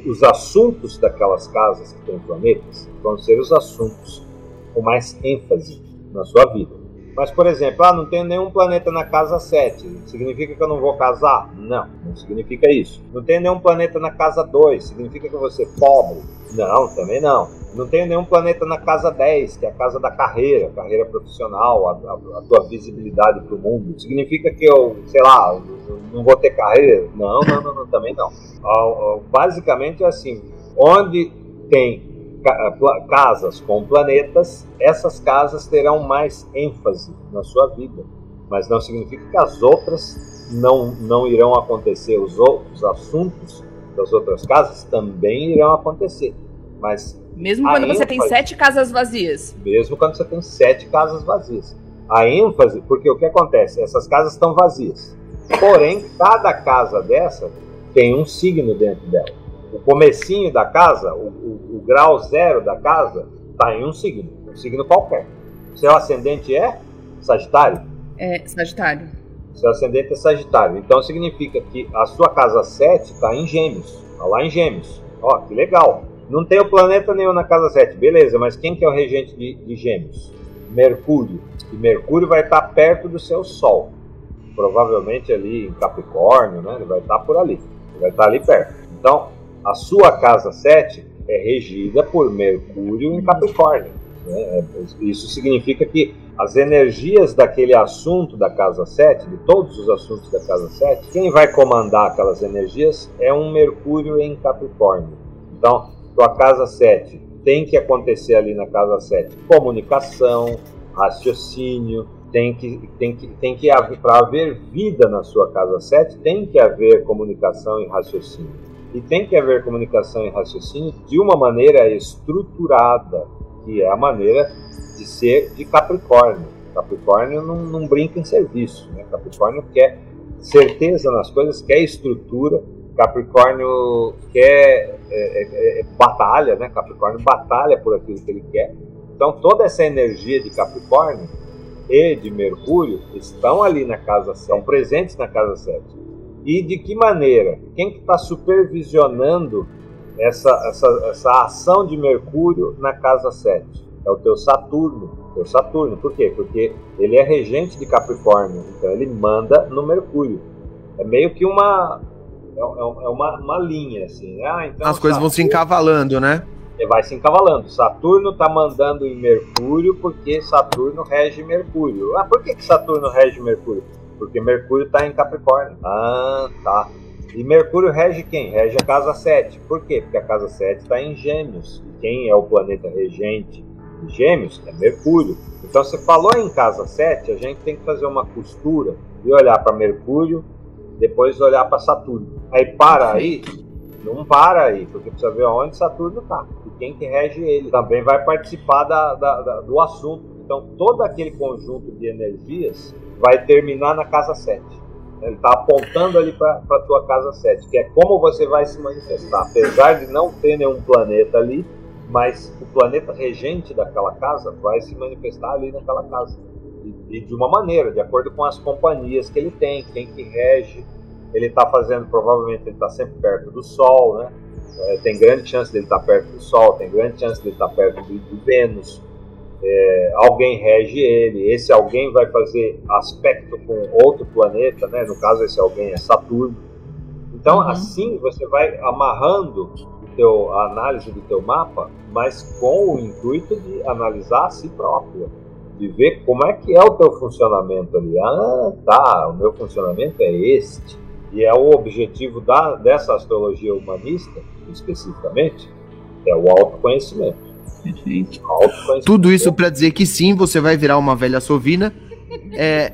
os assuntos daquelas casas que têm planetas vão ser os assuntos com mais ênfase na sua vida. Mas, por exemplo, ah, não tenho nenhum planeta na casa 7. Significa que eu não vou casar? Não, não significa isso. Não tenho nenhum planeta na casa 2. Significa que eu vou ser pobre? Não, também não. Não tenho nenhum planeta na casa 10, que é a casa da carreira, carreira profissional, a, a, a tua visibilidade para o mundo. Significa que eu, sei lá, não vou ter carreira? Não, não, não, não também não. Basicamente é assim: onde tem casas com planetas, essas casas terão mais ênfase na sua vida. Mas não significa que as outras não, não irão acontecer. Os outros assuntos das outras casas também irão acontecer. Mas mesmo quando ênfase, você tem sete casas vazias. Mesmo quando você tem sete casas vazias. A ênfase, porque o que acontece? Essas casas estão vazias. Porém, cada casa dessa tem um signo dentro dela o comecinho da casa, o, o, o grau zero da casa, está em um signo, um signo qualquer. Seu ascendente é Sagitário? É, Sagitário. Seu ascendente é Sagitário. Então significa que a sua casa 7 está em Gêmeos. Está lá em Gêmeos. Ó, que legal. Não tem o planeta nenhum na casa 7, beleza, mas quem que é o regente de, de Gêmeos? Mercúrio. E Mercúrio vai estar tá perto do seu Sol. Provavelmente ali em Capricórnio, né? Ele vai estar tá por ali. Ele vai estar tá ali perto. Então, a sua casa 7 é regida por Mercúrio em Capricórnio. Né? É, isso significa que as energias daquele assunto da casa 7, de todos os assuntos da casa 7, quem vai comandar aquelas energias é um Mercúrio em Capricórnio. Então, tua casa 7 tem que acontecer ali na casa 7? Comunicação, raciocínio, tem que, tem que, tem que haver, para haver vida na sua casa 7, tem que haver comunicação e raciocínio. E tem que haver comunicação e raciocínio de uma maneira estruturada, que é a maneira de ser de Capricórnio. Capricórnio não, não brinca em serviço, né? Capricórnio quer certeza nas coisas, quer estrutura, Capricórnio quer é, é, é, batalha, né? Capricórnio batalha por aquilo que ele quer. Então toda essa energia de Capricórnio e de Mercúrio estão ali na casa 7, estão presentes na casa 7. E de que maneira? Quem que está supervisionando essa, essa, essa ação de Mercúrio na casa 7? É o teu Saturno. Teu Saturno. Por quê? Porque ele é regente de Capricórnio. Então ele manda no Mercúrio. É meio que uma. É, é, é uma, uma linha, assim. Né? Ah, então As coisas Saturno, vão se encavalando, né? vai se encavalando. Saturno está mandando em Mercúrio porque Saturno rege Mercúrio. Ah, por que, que Saturno rege Mercúrio? Porque Mercúrio está em Capricórnio. Ah, tá. E Mercúrio rege quem? Rege a casa 7. Por quê? Porque a casa 7 está em Gêmeos. E quem é o planeta regente de Gêmeos? É Mercúrio. Então, você falou em casa 7, a gente tem que fazer uma costura e olhar para Mercúrio, depois olhar para Saturno. Aí para aí, não para aí, porque precisa ver onde Saturno está e quem que rege ele. Também vai participar da, da, da, do assunto. Então, todo aquele conjunto de energias vai terminar na casa 7. Ele está apontando ali para a tua casa 7, que é como você vai se manifestar. Apesar de não ter nenhum planeta ali, mas o planeta regente daquela casa vai se manifestar ali naquela casa. E, e de uma maneira, de acordo com as companhias que ele tem, quem que rege, ele está fazendo, provavelmente ele está sempre perto do Sol, né? É, tem grande chance dele estar tá perto do Sol, tem grande chance dele estar tá perto de, de Vênus. É, alguém rege ele, esse alguém vai fazer aspecto com outro planeta, né? No caso, esse alguém é Saturno. Então, uhum. assim você vai amarrando teu, a análise do teu mapa, mas com o intuito de analisar a si próprio, de ver como é que é o teu funcionamento ali. Ah, tá, o meu funcionamento é este e é o objetivo da, dessa astrologia humanista, especificamente, é o autoconhecimento. Perfeito. Tudo isso para dizer que sim, você vai virar uma velha sovina. É,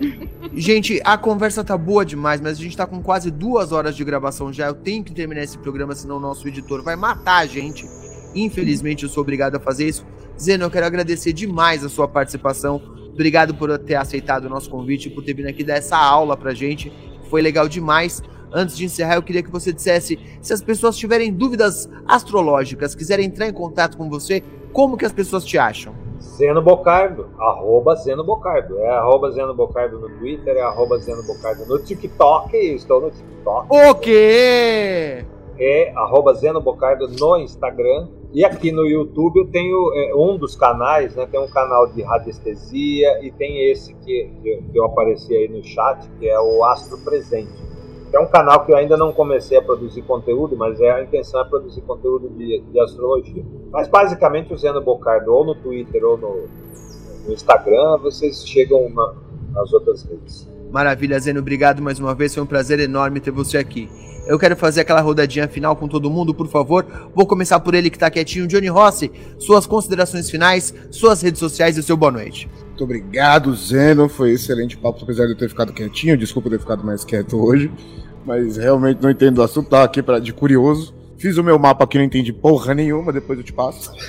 gente, a conversa tá boa demais, mas a gente tá com quase duas horas de gravação já. Eu tenho que terminar esse programa, senão o nosso editor vai matar a gente. Infelizmente, eu sou obrigado a fazer isso. Zeno, eu quero agradecer demais a sua participação. Obrigado por ter aceitado o nosso convite, por ter vindo aqui dar essa aula pra gente foi legal demais. Antes de encerrar, eu queria que você dissesse se as pessoas tiverem dúvidas astrológicas, quiserem entrar em contato com você, como que as pessoas te acham? Zeno Bocardo, arroba Zeno Bocardo. É arroba Zeno Bocardo no Twitter, é arroba Zeno Bocardo no TikTok. Estou no TikTok. O quê? É arroba Zeno Bocardo no Instagram. E aqui no YouTube eu tenho é, um dos canais, né? Tem um canal de radiestesia e tem esse que, que, que eu apareci aí no chat, que é o Astro Presente. É um canal que eu ainda não comecei a produzir conteúdo, mas é a intenção é produzir conteúdo de, de astrologia. Mas basicamente usando o Bocardo ou no Twitter ou no, no Instagram, vocês chegam na, nas outras redes. Maravilha, Zeno, obrigado mais uma vez, foi um prazer enorme ter você aqui. Eu quero fazer aquela rodadinha final com todo mundo, por favor. Vou começar por ele que tá quietinho. Johnny Rossi, suas considerações finais, suas redes sociais e o seu boa noite. Muito obrigado, Zeno. Foi excelente papo, apesar de eu ter ficado quietinho. Desculpa ter ficado mais quieto hoje. Mas realmente não entendo o assunto, tava aqui pra, de curioso. Fiz o meu mapa aqui, não entendi porra nenhuma, depois eu te passo.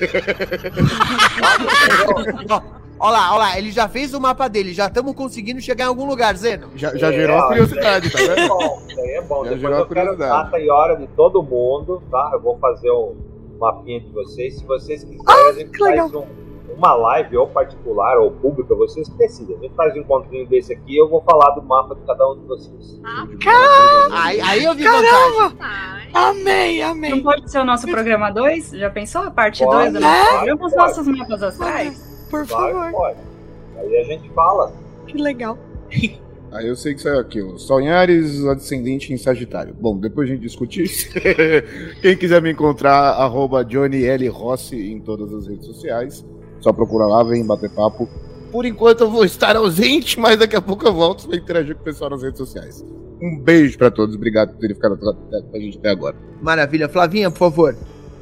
Olha lá, olha lá, ele já fez o mapa dele, já estamos conseguindo chegar em algum lugar, Zeno. Já, já gerou é, a curiosidade, tá vendo? É bom, isso aí é bom. Já Depois gerou eu a quero data e hora de todo mundo, tá? Eu vou fazer um mapinha de vocês. Se vocês quiserem, ah, a gente faz um, uma live ou particular ou pública, vocês decidem. A gente faz um encontrinho desse aqui e eu vou falar do mapa de cada um de vocês. Ah, caramba! Aí, aí eu vi Caramba! Vantagem. Amei, amei. Não pode ser o nosso programa 2? Já pensou a parte 2 do nosso programa? Os nossos mapas astrais? Por claro favor. Pode. Aí a gente fala. Que legal. Aí eu sei que saiu aqui, o Sonhares ascendente em Sagitário. Bom, depois a gente discute isso. Quem quiser me encontrar, arroba Johnny L. Rossi em todas as redes sociais. Só procura lá, vem bater papo. Por enquanto eu vou estar ausente, mas daqui a pouco eu volto para interagir com o pessoal nas redes sociais. Um beijo para todos, obrigado por terem ficado com a gente até agora. Maravilha. Flavinha, por favor.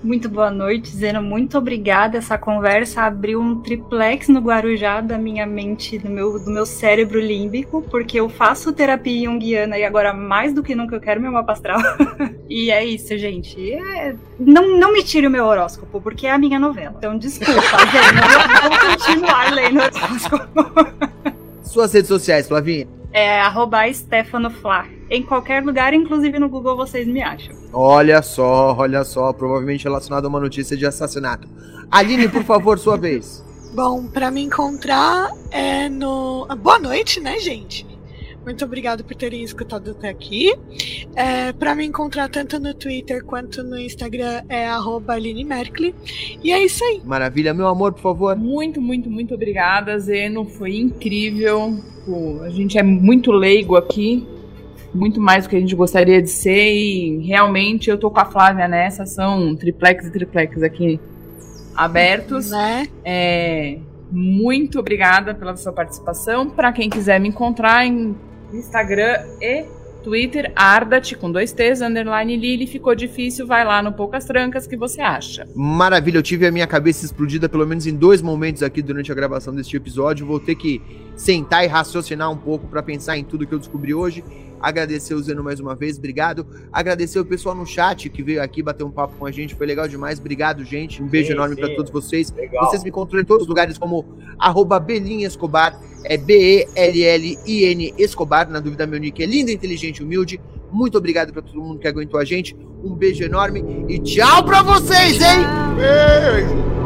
Muito boa noite, Zeno. Muito obrigada. Essa conversa abriu um triplex no Guarujá da minha mente, do meu, do meu cérebro límbico, porque eu faço terapia junguiana e agora mais do que nunca eu quero meu mapa astral. e é isso, gente. É... Não, não me tire o meu horóscopo, porque é a minha novela. Então, desculpa. Eu vou continuar lendo o horóscopo. Suas redes sociais, Flavinha. É arroba Fla. Em qualquer lugar, inclusive no Google, vocês me acham. Olha só, olha só, provavelmente relacionado a uma notícia de assassinato. Aline, por favor, sua vez. Bom, para me encontrar é no. Boa noite, né, gente? Muito obrigado por terem escutado até aqui. É, para me encontrar tanto no Twitter quanto no Instagram é Aline Merkley. E é isso aí. Maravilha. Meu amor, por favor. Muito, muito, muito obrigada, Zeno. Foi incrível. Pô, a gente é muito leigo aqui. Muito mais do que a gente gostaria de ser. E realmente eu tô com a Flávia nessa. São triplex e triplex aqui abertos. Né? É, muito obrigada pela sua participação. Para quem quiser me encontrar em Instagram e Twitter, Ardat, com dois T's, underline Lili, ficou difícil, vai lá no Poucas Trancas que você acha. Maravilha, eu tive a minha cabeça explodida pelo menos em dois momentos aqui durante a gravação deste episódio, vou ter que sentar e raciocinar um pouco para pensar em tudo que eu descobri hoje Agradecer o Zeno mais uma vez, obrigado. Agradecer o pessoal no chat que veio aqui bater um papo com a gente, foi legal demais. Obrigado, gente. Um beijo sim, enorme para todos vocês. Legal. Vocês me encontram em todos os lugares como arroba Belinha Escobar, é B-E-L-L-I-N Escobar. Na dúvida, meu nick é lindo, inteligente, humilde. Muito obrigado para todo mundo que aguentou a gente. Um beijo enorme e tchau para vocês, hein? Beijo!